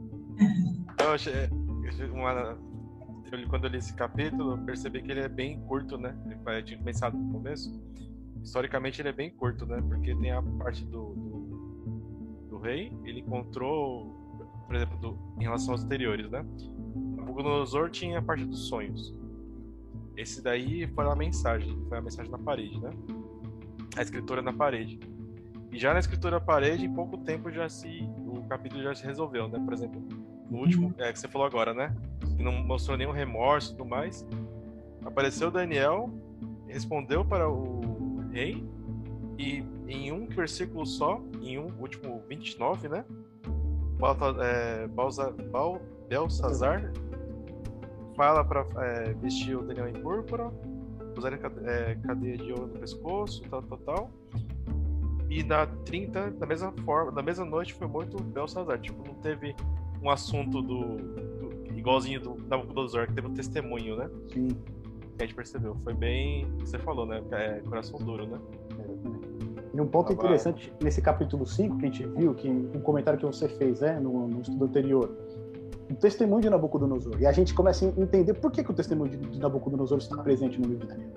eu uma, eu, quando eu li esse capítulo, eu percebi que ele é bem curto, né? Eu tinha começado no começo historicamente ele é bem curto, né? Porque tem a parte do, do, do rei, ele encontrou, por exemplo, do, em relação aos anteriores, né? Nabucodonosor tinha a parte dos sonhos. Esse daí foi a mensagem, foi a mensagem na parede, né? A escritura na parede. E já na escritura na parede, em pouco tempo já se o capítulo já se resolveu, né? Por exemplo, no último, é que você falou agora, né? Que não mostrou nenhum remorso e tudo mais. Apareceu Daniel, respondeu para o rei e em um versículo só, em um último 29, né? É, Balza, Bal, Belsazar fala para é, vestir o Daniel em púrpura, usar é, cadeia de ouro no pescoço, tal, tal, tal. E na 30, da mesma forma, na mesma noite foi morto Belsazar. Tipo, não teve um assunto do, do igualzinho do Nabucodonosor, que teve um testemunho, né? Sim. Que a gente percebeu. Foi bem. Você falou, né? É, coração duro, né? E um ponto ah, interessante vai. nesse capítulo 5 que a gente viu, que um comentário que você fez né, no, no estudo anterior, o testemunho de Nabucodonosor. E a gente começa a entender por que, que o testemunho de Nabucodonosor está presente no livro de Daniel.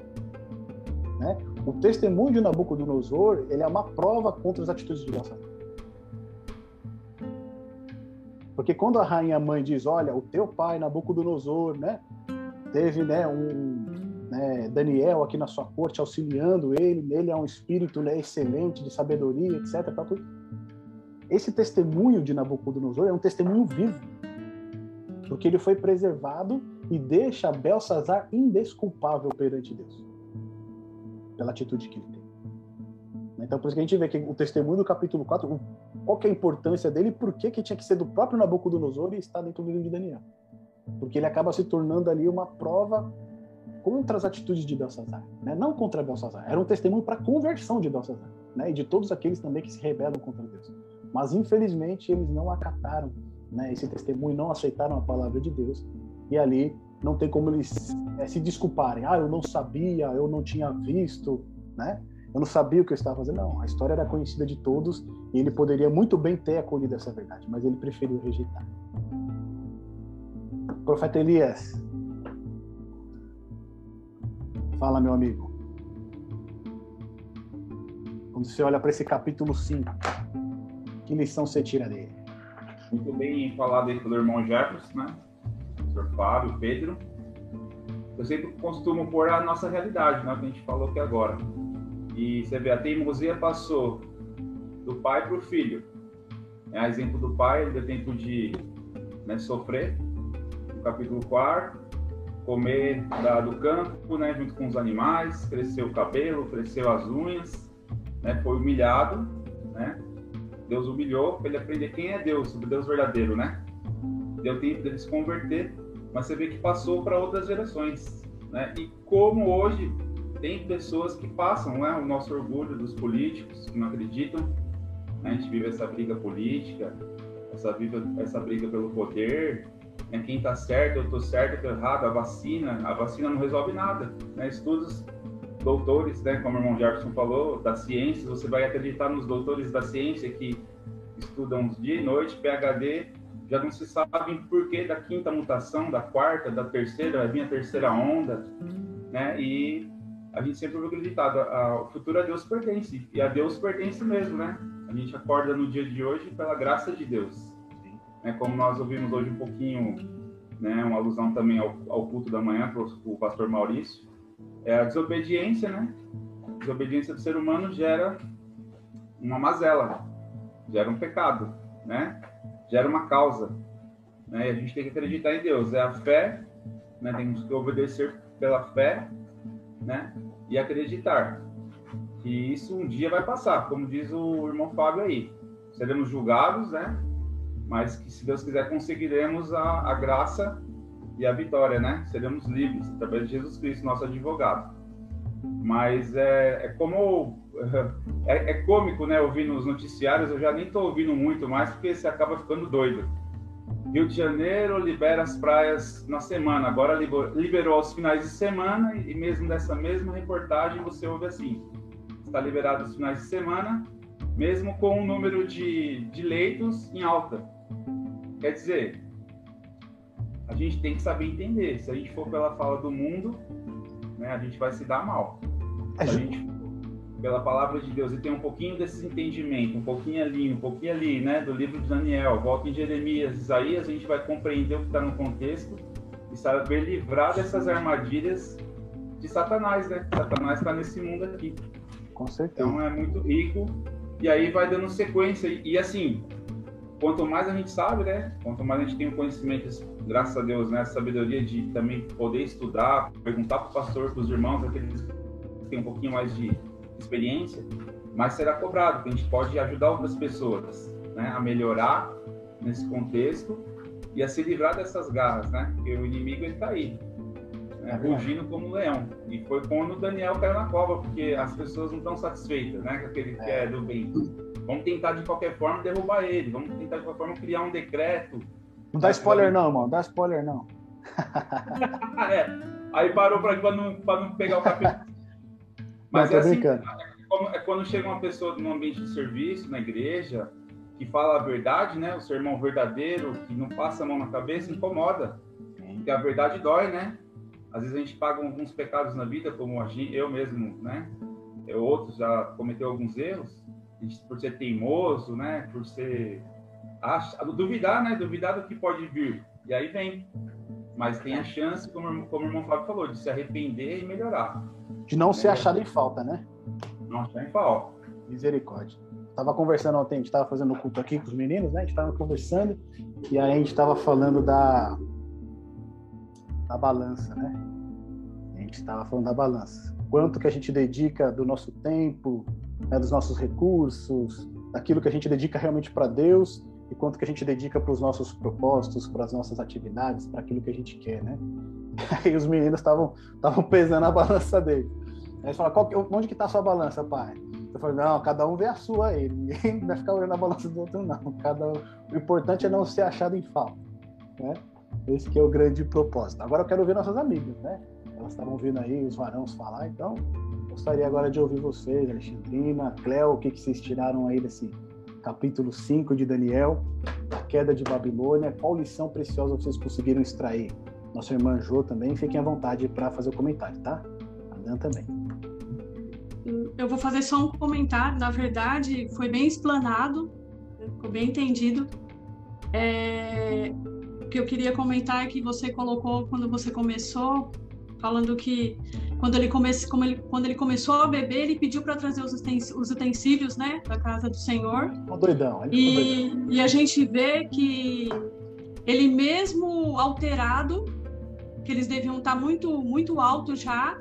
Né? O testemunho de Nabucodonosor ele é uma prova contra as atitudes de Belsazar. Porque quando a rainha mãe diz, olha, o teu pai Nabucodonosor, né, teve, né, um né, Daniel aqui na sua corte auxiliando ele, ele é um espírito né, excelente de sabedoria, etc. Tal, tudo. Esse testemunho de Nabucodonosor é um testemunho vivo, porque ele foi preservado e deixa Belsazar indesculpável perante Deus, pela atitude que ele tem. Então, por isso que a gente vê que o testemunho do capítulo 4, qual que é a importância dele e por que, que tinha que ser do próprio Nabucodonosor e estar dentro do livro de Daniel. Porque ele acaba se tornando ali uma prova contra as atitudes de Belsazar, né? não contra Belsazar, era um testemunho para a conversão de Belsazar, né? e de todos aqueles também que se rebelam contra Deus. Mas, infelizmente, eles não acataram né, esse testemunho, não aceitaram a palavra de Deus, e ali não tem como eles é, se desculparem. Ah, eu não sabia, eu não tinha visto, né? Eu não sabia o que eu estava fazendo. Não, a história era conhecida de todos e ele poderia muito bem ter acolhido essa verdade, mas ele preferiu rejeitar. Profeta Elias. Fala, meu amigo. Quando você olha para esse capítulo 5, que lição você tira dele? Muito bem falado aí pelo irmão Jefferson, né? Professor Fábio, Pedro. Eu sempre costumo pôr a nossa realidade, né? Que a gente falou aqui agora e você vê, a teimosia passou do pai para o filho. É exemplo do pai, ele deu tempo de né, sofrer, capítulo 4, comer da, do campo, né, junto com os animais, cresceu o cabelo, cresceu as unhas, né, foi humilhado, né? Deus humilhou para ele aprender quem é Deus, o Deus verdadeiro, né? Deu tempo dele se converter, mas você vê que passou para outras gerações, né? E como hoje tem pessoas que passam né, o nosso orgulho dos políticos, que não acreditam. Né? A gente vive essa briga política, essa, essa briga pelo poder. Né? Quem está certo, eu estou certo, eu estou errado. A vacina, a vacina não resolve nada. Né? Estudos, doutores, né, como o irmão Jefferson falou, da ciência, você vai acreditar nos doutores da ciência que estudam dia e noite, PhD, já não se sabem por que da quinta mutação, da quarta, da terceira, vai vir a terceira onda, né? E a gente sempre ouviu acreditado, o futuro a Deus pertence, e a Deus pertence mesmo, né? A gente acorda no dia de hoje pela graça de Deus. É como nós ouvimos hoje um pouquinho, né, uma alusão também ao, ao culto da manhã para o pastor Maurício, é a desobediência, né? A desobediência do ser humano gera uma mazela, gera um pecado, né? Gera uma causa, né? E a gente tem que acreditar em Deus, é a fé, né? Temos que obedecer pela fé né? E acreditar que isso um dia vai passar, como diz o irmão Fábio aí. Seremos julgados, né? Mas que se Deus quiser conseguiremos a, a graça e a vitória, né? Seremos livres através de Jesus Cristo, nosso advogado. Mas é, é como é, é, cômico, né? Ouvir nos noticiários, eu já nem estou ouvindo muito mais porque você acaba ficando doido Rio de Janeiro libera as praias na semana, agora liberou aos finais de semana e mesmo dessa mesma reportagem você ouve assim: está liberado os finais de semana, mesmo com o número de, de leitos em alta. Quer dizer, a gente tem que saber entender. Se a gente for pela fala do mundo, né, a gente vai se dar mal. A, gente... pela palavra de Deus e tem um pouquinho desse entendimento, um pouquinho ali, um pouquinho ali, né, do livro de Daniel, volta em Jeremias, Isaías, a gente vai compreender o que está no contexto e saber livrar dessas armadilhas de Satanás, né? Satanás está nesse mundo aqui. Com certeza. Então é muito rico e aí vai dando sequência e assim, quanto mais a gente sabe, né? Quanto mais a gente tem o conhecimento, graças a Deus, né? A sabedoria de também poder estudar, perguntar para o pastor, para os irmãos, aqueles que têm um pouquinho mais de experiência, mais será cobrado, porque a gente pode ajudar outras pessoas, né? A melhorar nesse contexto e a se livrar dessas garras, né? Porque o inimigo ele está aí, né? rugindo como um leão. E foi quando o Daniel caiu na cova, porque as pessoas não estão satisfeitas, né? Com aquele que é do bem. Vamos tentar de qualquer forma derrubar ele. Vamos tentar de qualquer forma criar um decreto. Não dá spoiler não, mano. Não dá spoiler não. é. Aí parou para não, não pegar o capítulo. Mas não, é assim, brincando. é quando chega uma pessoa no ambiente de serviço, na igreja, que fala a verdade, né? O sermão verdadeiro, que não passa a mão na cabeça, incomoda. Porque a verdade dói, né? Às vezes a gente paga alguns pecados na vida, como eu mesmo, né? Outros já cometeu alguns erros por ser teimoso, né? Por ser acha, duvidar, né? Duvidar do que pode vir. E aí vem. Mas tem a chance, como, como o irmão Fábio falou, de se arrepender e melhorar. De não ser achado em falta, né? Não achar em falta. Misericórdia. Tava conversando ontem, a gente tava fazendo culto aqui com os meninos, né? A gente tava conversando e aí a gente tava falando da da balança, né? A gente tava falando da balança. Quanto que a gente dedica do nosso tempo, né, dos nossos recursos, daquilo que a gente dedica realmente para Deus e quanto que a gente dedica para os nossos propósitos, para as nossas atividades, para aquilo que a gente quer, né? Aí os meninos estavam estavam pesando a balança dele. Eles falaram, onde que está a sua balança, pai? Eu falei, não, cada um vê a sua aí, ninguém vai ficar olhando a balança do outro, não. Cada. O importante é não ser achado em falta, né? Esse que é o grande propósito. Agora eu quero ver nossas amigas, né? Elas estavam vindo aí, os varãos falar, então Gostaria agora de ouvir vocês, Alexandrina, Cléo, o que, que vocês tiraram aí desse capítulo 5 de Daniel, a queda de Babilônia, qual lição preciosa vocês conseguiram extrair? Nossa irmã Jo também, fiquem à vontade para fazer o comentário, tá? A Dan também. Eu vou fazer só um comentário, na verdade, foi bem explanado, ficou bem entendido. É... O que eu queria comentar é que você colocou, quando você começou, falando que quando ele, como ele, quando ele começou a beber, ele pediu para trazer os, os utensílios, né, da casa do Senhor. Um doidão. E, doidão. e a gente vê que ele mesmo alterado, que eles deviam estar tá muito, muito alto já,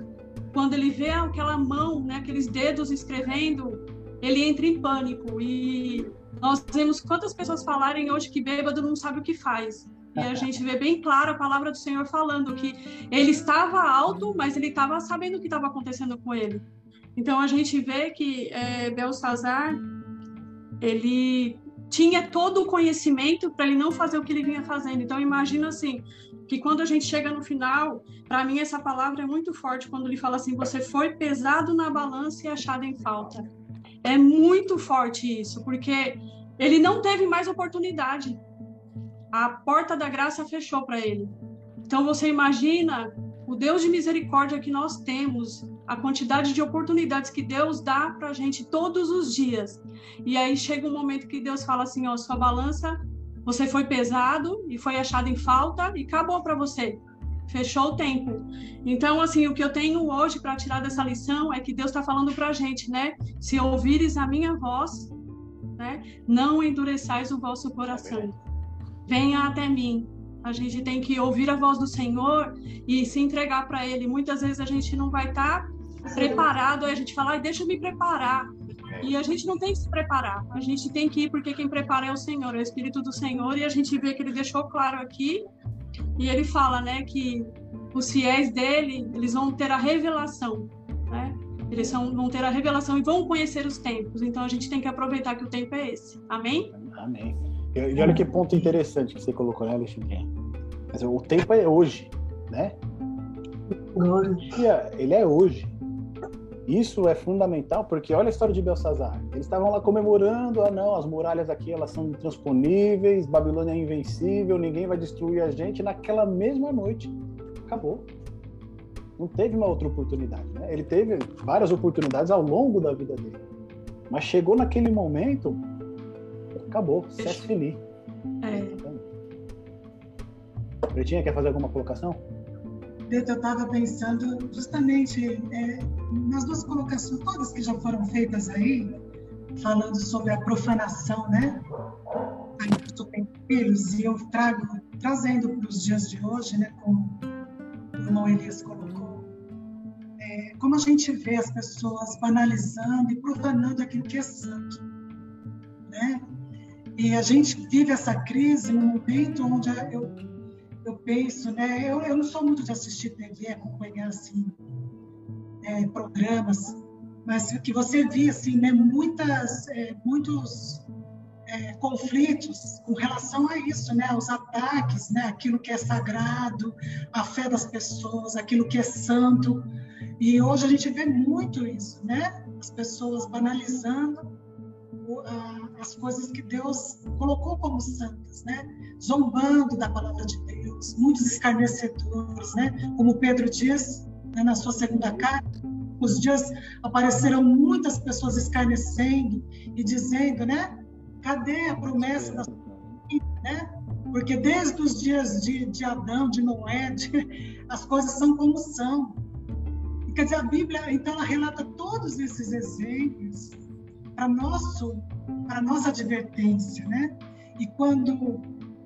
quando ele vê aquela mão, né, aqueles dedos escrevendo, ele entra em pânico. E nós vemos quantas pessoas falarem hoje que bêbado não sabe o que faz. E a gente vê bem claro a palavra do Senhor falando que ele estava alto, mas ele estava sabendo o que estava acontecendo com ele. Então a gente vê que é, Belsazar ele tinha todo o conhecimento para ele não fazer o que ele vinha fazendo. Então imagina assim, que quando a gente chega no final, para mim essa palavra é muito forte quando ele fala assim: você foi pesado na balança e achado em falta. É muito forte isso, porque ele não teve mais oportunidade a porta da graça fechou para ele. Então você imagina o Deus de misericórdia que nós temos, a quantidade de oportunidades que Deus dá para a gente todos os dias. E aí chega um momento que Deus fala assim: ó, sua balança, você foi pesado e foi achado em falta e acabou para você. Fechou o tempo. Então, assim, o que eu tenho hoje para tirar dessa lição é que Deus está falando para a gente, né? Se ouvires a minha voz, né? Não endureçais o vosso coração venha até mim. A gente tem que ouvir a voz do Senhor e se entregar para Ele. Muitas vezes a gente não vai estar tá preparado, aí a gente fala, deixa eu me preparar. E a gente não tem que se preparar, a gente tem que ir porque quem prepara é o Senhor, é o Espírito do Senhor, e a gente vê que ele deixou claro aqui, e ele fala, né, que os fiéis dele, eles vão ter a revelação, né? Eles vão ter a revelação e vão conhecer os tempos. Então a gente tem que aproveitar que o tempo é esse. Amém? Amém. E olha que ponto interessante que você colocou, né, Alexandre? Mas o tempo é hoje, né? Hoje. Ele é hoje. Isso é fundamental porque olha a história de Belsazar. Eles estavam lá comemorando, ah não, as muralhas aqui elas são intransponíveis, Babilônia é invencível, ninguém vai destruir a gente. Naquela mesma noite, acabou. Não teve uma outra oportunidade, né? Ele teve várias oportunidades ao longo da vida dele. Mas chegou naquele momento, acabou, cesse feliz. É. Pretinha, quer fazer alguma colocação? Beto, eu estava pensando justamente é, nas duas colocações, todas que já foram feitas aí, falando sobre a profanação, né? Aí tem filhos e eu trago, trazendo para os dias de hoje, né? Como o irmão Elias colocou, é, como a gente vê as pessoas banalizando e profanando aquilo que é santo, né? E a gente vive essa crise num momento onde eu eu penso, né? Eu, eu não sou muito de assistir TV, acompanhar assim é, programas, mas que você via assim, né? Muitas, é, muitos é, conflitos com relação a isso, né? Os ataques, né? Aquilo que é sagrado, a fé das pessoas, aquilo que é santo. E hoje a gente vê muito isso, né? As pessoas banalizando as coisas que Deus colocou como santas, né? Zombando da palavra de Deus, muitos escarnecedores, né? Como Pedro diz né, na sua segunda carta, os dias apareceram muitas pessoas escarnecendo e dizendo, né? Cadê a promessa da né? Porque desde os dias de, de Adão, de Noé, de, as coisas são como são. Quer dizer, a Bíblia, então, ela relata todos esses exemplos para nosso nossa advertência, né? E quando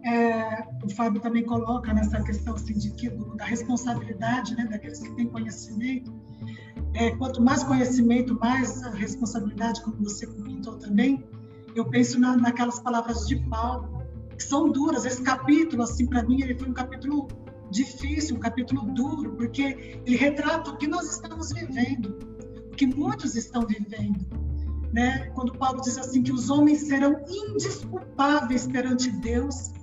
é, o Fábio também coloca nessa questão assim, de que, do, da responsabilidade né, daqueles que têm conhecimento, é, quanto mais conhecimento, mais responsabilidade, como você comentou também, eu penso na, naquelas palavras de Paulo, que são duras. Esse capítulo, assim, para mim, ele foi um capítulo difícil, um capítulo duro, porque ele retrata o que nós estamos vivendo, o que muitos estão vivendo né? Quando Paulo diz assim que os homens serão indisculpáveis perante Deus,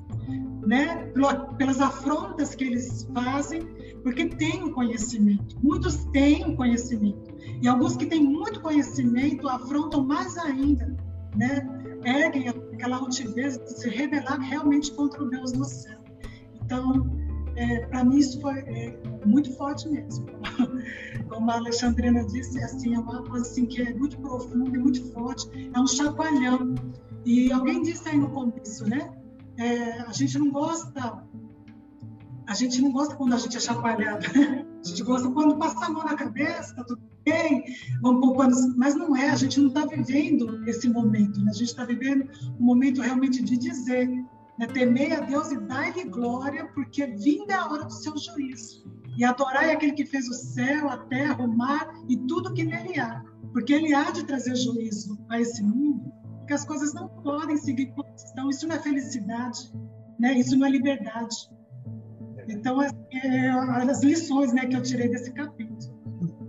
né? Pelas afrontas que eles fazem, porque têm o conhecimento. Muitos têm o conhecimento. E alguns que têm muito conhecimento afrontam mais ainda, né? Erguem aquela altivez de se rebelar realmente contra o Deus do céu. Então, é, para mim isso foi é, muito forte mesmo. Como a Alexandrina disse, assim, é uma coisa assim, que é muito profunda e muito forte, é um chacoalhão. E alguém disse aí no começo, né? É, a gente não gosta, a gente não gosta quando a gente é chacoalhado, né? A gente gosta quando passa a mão na cabeça, tá tudo bem, vamos mas não é, a gente não está vivendo esse momento, né? A gente está vivendo um momento realmente de dizer, né? Temei a Deus e dai-lhe glória, porque vinda é a hora do seu juízo. E adorai aquele que fez o céu, a terra, o mar e tudo que nele há. Porque ele há de trazer juízo a esse mundo, porque as coisas não podem seguir como estão. Isso não é felicidade, né? isso não é liberdade. Então, é, é, as lições né, que eu tirei desse capítulo.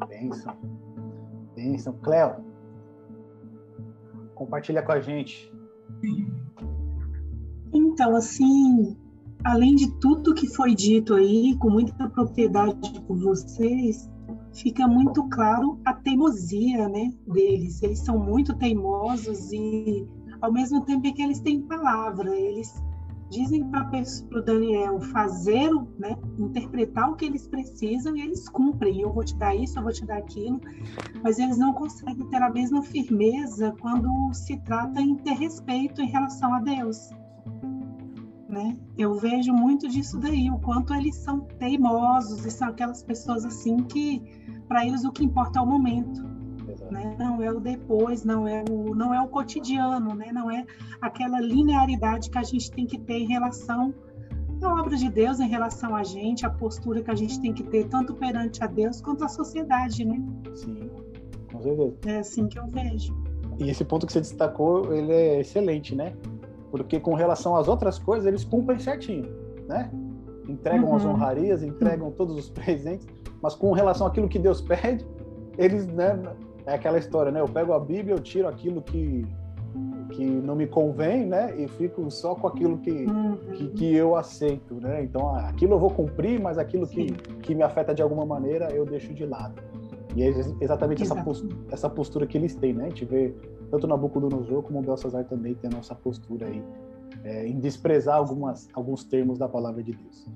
Bênção. Bênção. Cléo, compartilha com a gente. Sim. Então, assim, além de tudo que foi dito aí, com muita propriedade por vocês, fica muito claro a teimosia né, deles. Eles são muito teimosos e, ao mesmo tempo é que eles têm palavra, eles dizem para o Daniel fazer, né, interpretar o que eles precisam e eles cumprem. Eu vou te dar isso, eu vou te dar aquilo, mas eles não conseguem ter a mesma firmeza quando se trata em ter respeito em relação a Deus né? Eu vejo muito disso daí, o quanto eles são teimosos e são aquelas pessoas assim que para eles o que importa é o momento, né? Não é o depois, não é o não é o cotidiano, né? Não é aquela linearidade que a gente tem que ter em relação à obra de Deus, em relação a gente, a postura que a gente tem que ter tanto perante a Deus quanto a sociedade, né? Sim, com certeza. É assim que eu vejo. E esse ponto que você destacou, ele é excelente, né? Porque com relação às outras coisas eles cumprem certinho, né? Entregam uhum. as honrarias, entregam uhum. todos os presentes, mas com relação àquilo que Deus pede, eles, né? É aquela história, né? Eu pego a Bíblia, eu tiro aquilo que que não me convém, né? E fico só com aquilo que, uhum. que, que, eu aceito, né? Então, aquilo eu vou cumprir, mas aquilo que, que me afeta de alguma maneira eu deixo de lado. E é exatamente essa postura, essa postura que eles têm, né? A gente vê tanto Nabucodonosor como o Belsazar também tem a nossa postura aí, é, em desprezar algumas, alguns termos da palavra de Deus.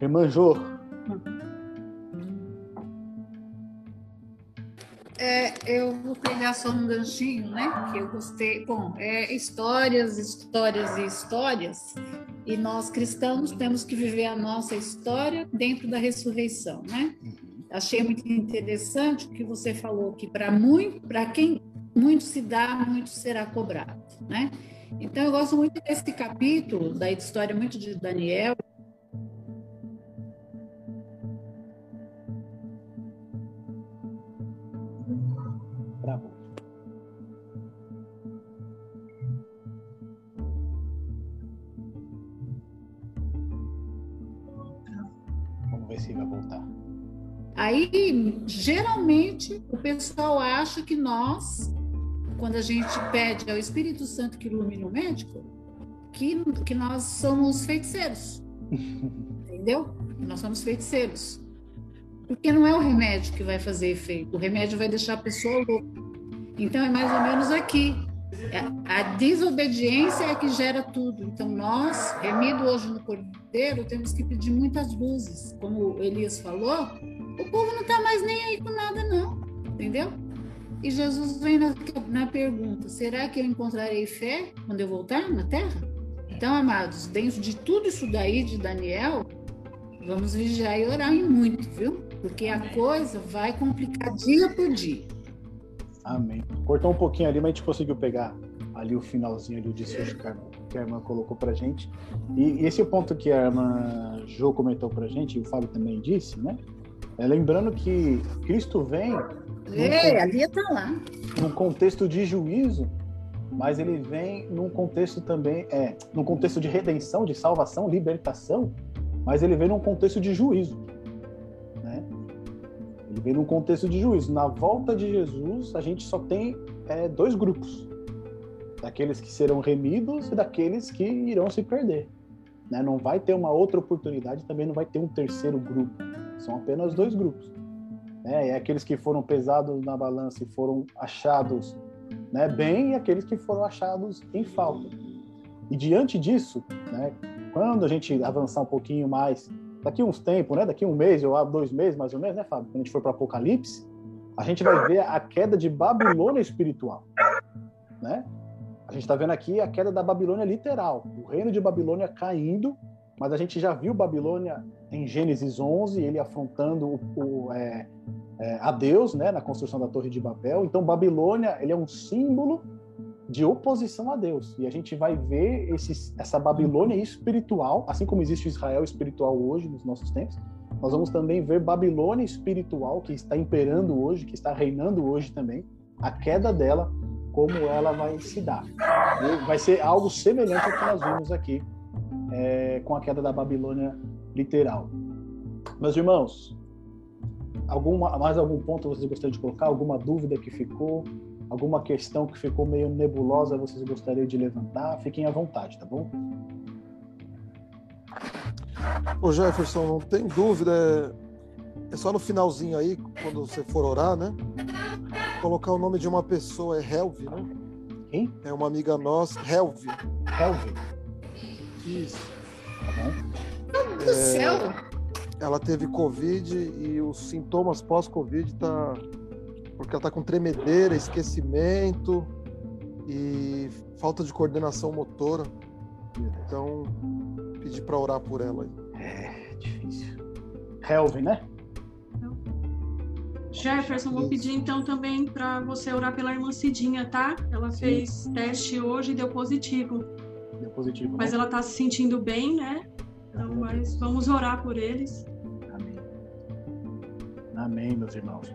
Irmã Jô. É, eu vou pegar só um ganchinho, né? Que eu gostei. Bom, é histórias, histórias e histórias. E nós cristãos temos que viver a nossa história dentro da ressurreição, né? Achei muito interessante o que você falou que para muito, para quem muito se dá, muito será cobrado, né? Então eu gosto muito desse capítulo da história muito de Daniel, Bravo. Vamos ver se vai voltar. Aí, geralmente, o pessoal acha que nós, quando a gente pede ao Espírito Santo que ilumine o médico, que, que nós somos feiticeiros. Entendeu? Nós somos feiticeiros. Porque não é o remédio que vai fazer efeito, o remédio vai deixar a pessoa louca. Então, é mais ou menos aqui. É, A desobediência é que gera tudo. Então, nós, remido hoje no Cordeiro, temos que pedir muitas luzes. Como o Elias falou, o povo não está mais nem aí com nada, não. Entendeu? E Jesus vem na, na pergunta: será que eu encontrarei fé quando eu voltar na terra? Então, amados, dentro de tudo isso daí de Daniel, vamos vigiar e orar em muito, viu? Porque a coisa vai complicar dia por dia. Amém. Cortou um pouquinho ali, mas a gente conseguiu pegar ali o finalzinho ali, o desfecho que a, que a irmã colocou pra gente. E, e esse é o ponto que a irmã Jo comentou pra gente, e o Fábio também disse, né? É, lembrando que Cristo vem Ei, a Lia tá lá. num contexto de juízo, mas ele vem num contexto também, é, num contexto de redenção, de salvação, libertação, mas ele vem num contexto de juízo, né? Ele vem num contexto de juízo. Na volta de Jesus, a gente só tem é, dois grupos: daqueles que serão remidos e daqueles que irão se perder. Né? Não vai ter uma outra oportunidade, também não vai ter um terceiro grupo. São apenas dois grupos. Né? É aqueles que foram pesados na balança e foram achados né, bem e aqueles que foram achados em falta. E diante disso, né, quando a gente avançar um pouquinho mais, daqui uns tempos, né, daqui um mês ou dois meses mais ou menos, né, Fábio? Quando a gente for para Apocalipse, a gente vai ver a queda de Babilônia espiritual, né? A gente está vendo aqui a queda da Babilônia literal, o reino de Babilônia caindo, mas a gente já viu Babilônia em Gênesis 11, ele afrontando o, o, é, é, a Deus, né, na construção da Torre de Babel. Então, Babilônia, ele é um símbolo de oposição a Deus. E a gente vai ver esse, essa Babilônia espiritual, assim como existe Israel espiritual hoje, nos nossos tempos, nós vamos também ver Babilônia espiritual, que está imperando hoje, que está reinando hoje também, a queda dela, como ela vai se dar. Vai ser algo semelhante ao que nós vimos aqui é, com a queda da Babilônia literal. Meus irmãos, alguma, mais algum ponto vocês gostariam de colocar? Alguma dúvida que ficou? Alguma questão que ficou meio nebulosa vocês gostariam de levantar? Fiquem à vontade, tá bom? Ô Jefferson, não tem dúvida, é, só no finalzinho aí, quando você for orar, né? Colocar o nome de uma pessoa, é Helvi, né? Quem? É uma amiga nossa, Helvi. Helvin, Isso. tá bom? Do céu! Ela teve Covid e os sintomas pós-Covid tá. Porque ela tá com tremedeira, esquecimento e falta de coordenação motora. Então, pedi para orar por ela aí. É difícil. Helvin, né? Jefferson, vou pedir então também para você orar pela irmã Cidinha, tá? Ela fez teste hoje e deu positivo. Deu positivo. Mas né? ela tá se sentindo bem, né? Então, mas vamos orar por eles. Amém. Amém, meus irmãos.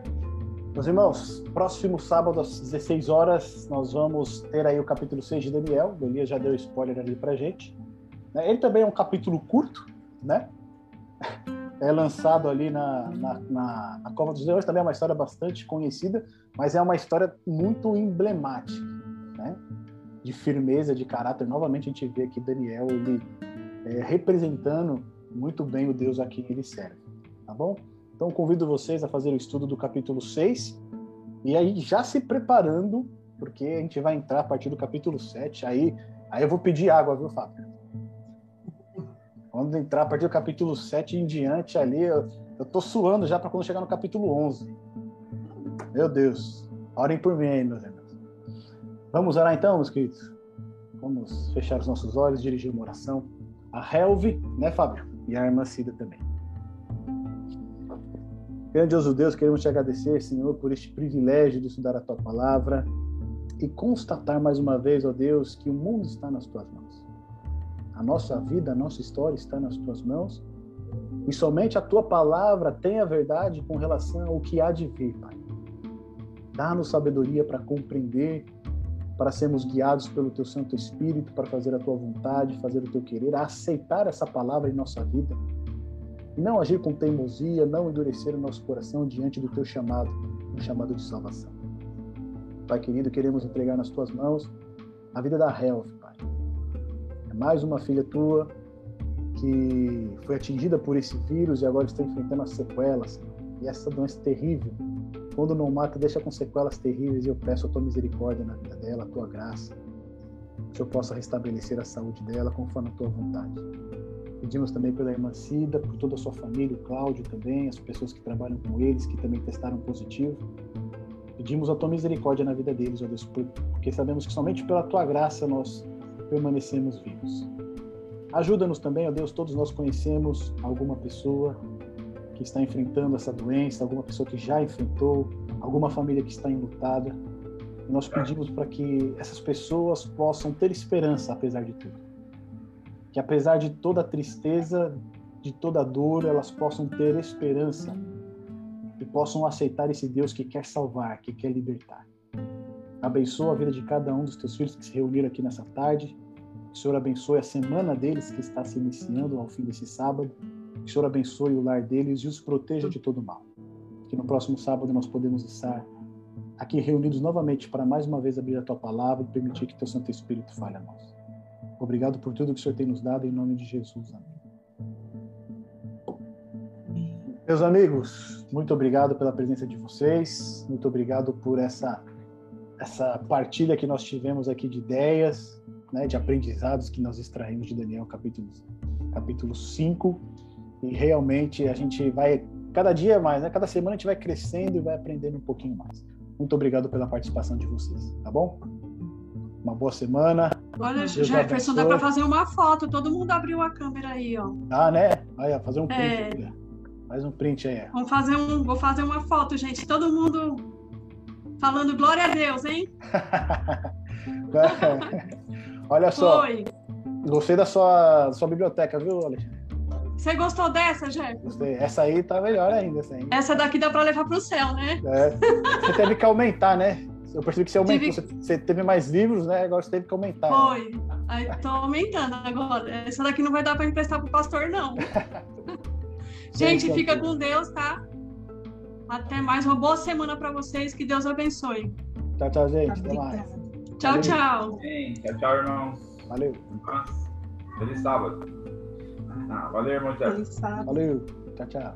Meus irmãos, próximo sábado às 16 horas, nós vamos ter aí o capítulo 6 de Daniel. O Elias já deu spoiler ali pra gente. Né, Ele também é um capítulo curto, né? É lançado ali na, na, na, na Cova dos Leões, também é uma história bastante conhecida, mas é uma história muito emblemática, né? De firmeza, de caráter. Novamente a gente vê aqui Daniel, ele é, representando muito bem o Deus a quem ele serve, tá bom? Então convido vocês a fazer o estudo do capítulo 6 e aí já se preparando, porque a gente vai entrar a partir do capítulo 7, aí, aí eu vou pedir água, viu, Fábio? Quando entrar a partir do capítulo 7 em diante ali, eu, eu tô suando já para quando chegar no capítulo 11. Meu Deus. Orem por mim aí, meus irmãos. Vamos orar então, meus queridos? Vamos fechar os nossos olhos, dirigir uma oração. A Helve, né, Fábio? E a irmã Cida também. Grandioso Deus, queremos te agradecer, Senhor, por este privilégio de estudar a tua palavra e constatar mais uma vez, ó Deus, que o mundo está nas tuas mãos. A nossa vida, a nossa história está nas tuas mãos e somente a tua palavra tem a verdade com relação ao que há de vir, Pai. Dá-nos sabedoria para compreender, para sermos guiados pelo teu Santo Espírito, para fazer a tua vontade, fazer o teu querer, a aceitar essa palavra em nossa vida e não agir com teimosia, não endurecer o nosso coração diante do teu chamado, um chamado de salvação. Pai querido, queremos entregar nas tuas mãos a vida da Health, Pai. É mais uma filha tua que foi atingida por esse vírus e agora está enfrentando as sequelas. E essa doença terrível, quando não mata, deixa com sequelas terríveis. E eu peço a tua misericórdia na vida dela, a tua graça, que Senhor possa restabelecer a saúde dela conforme a tua vontade. Pedimos também pela irmã Cida, por toda a sua família, o Cláudio também, as pessoas que trabalham com eles, que também testaram positivo. Pedimos a tua misericórdia na vida deles, ó Deus, porque sabemos que somente pela tua graça nós permanecemos vivos. Ajuda-nos também, ó Deus, todos nós conhecemos alguma pessoa que está enfrentando essa doença, alguma pessoa que já enfrentou, alguma família que está enlutada. E nós pedimos para que essas pessoas possam ter esperança apesar de tudo. Que apesar de toda a tristeza, de toda a dor, elas possam ter esperança e possam aceitar esse Deus que quer salvar, que quer libertar. Abençoa a vida de cada um dos teus filhos que se reuniram aqui nessa tarde o Senhor abençoe a semana deles que está se iniciando ao fim desse sábado. Que o Senhor abençoe o lar deles e os proteja de todo mal. Que no próximo sábado nós podemos estar aqui reunidos novamente para mais uma vez abrir a tua palavra e permitir que teu Santo Espírito fale a nós. Obrigado por tudo que o Senhor tem nos dado em nome de Jesus. Amém. Meus amigos, muito obrigado pela presença de vocês. Muito obrigado por essa essa partilha que nós tivemos aqui de ideias, né, de aprendizados que nós extraímos de Daniel capítulo, capítulo 5. E realmente a gente vai, cada dia mais, né, cada semana a gente vai crescendo e vai aprendendo um pouquinho mais. Muito obrigado pela participação de vocês, tá bom? Uma boa semana. Olha, Deus Jefferson, dá para fazer uma foto. Todo mundo abriu a câmera aí, ó. Ah, né? Aí, fazer um print. É... Faz um print aí. Vamos fazer um, vou fazer uma foto, gente. Todo mundo falando glória a Deus, hein? Olha só. Foi. Gostei da sua, sua biblioteca, viu, Alexandre? Você gostou dessa, Jeff? Gostei. Essa aí tá melhor ainda. Aí. essa daqui dá para levar para o céu, né? É. Você teve que aumentar, né? Eu percebi que você aumentou. Tive... Você teve mais livros, né? Agora você teve que aumentar. Foi. Né? Aí tô aumentando agora. Essa daqui não vai dar para emprestar pro pastor, não. Gente, fica com Deus, tá? Até mais. Uma boa semana para vocês. Que Deus abençoe. Tchau, tchau, gente. Até mais. Tchau, Valeu. tchau. tchau, tchau, irmãos. Valeu. Feliz sábado. Ah, valeu, irmão. Sábado. Valeu. Tchau, tchau.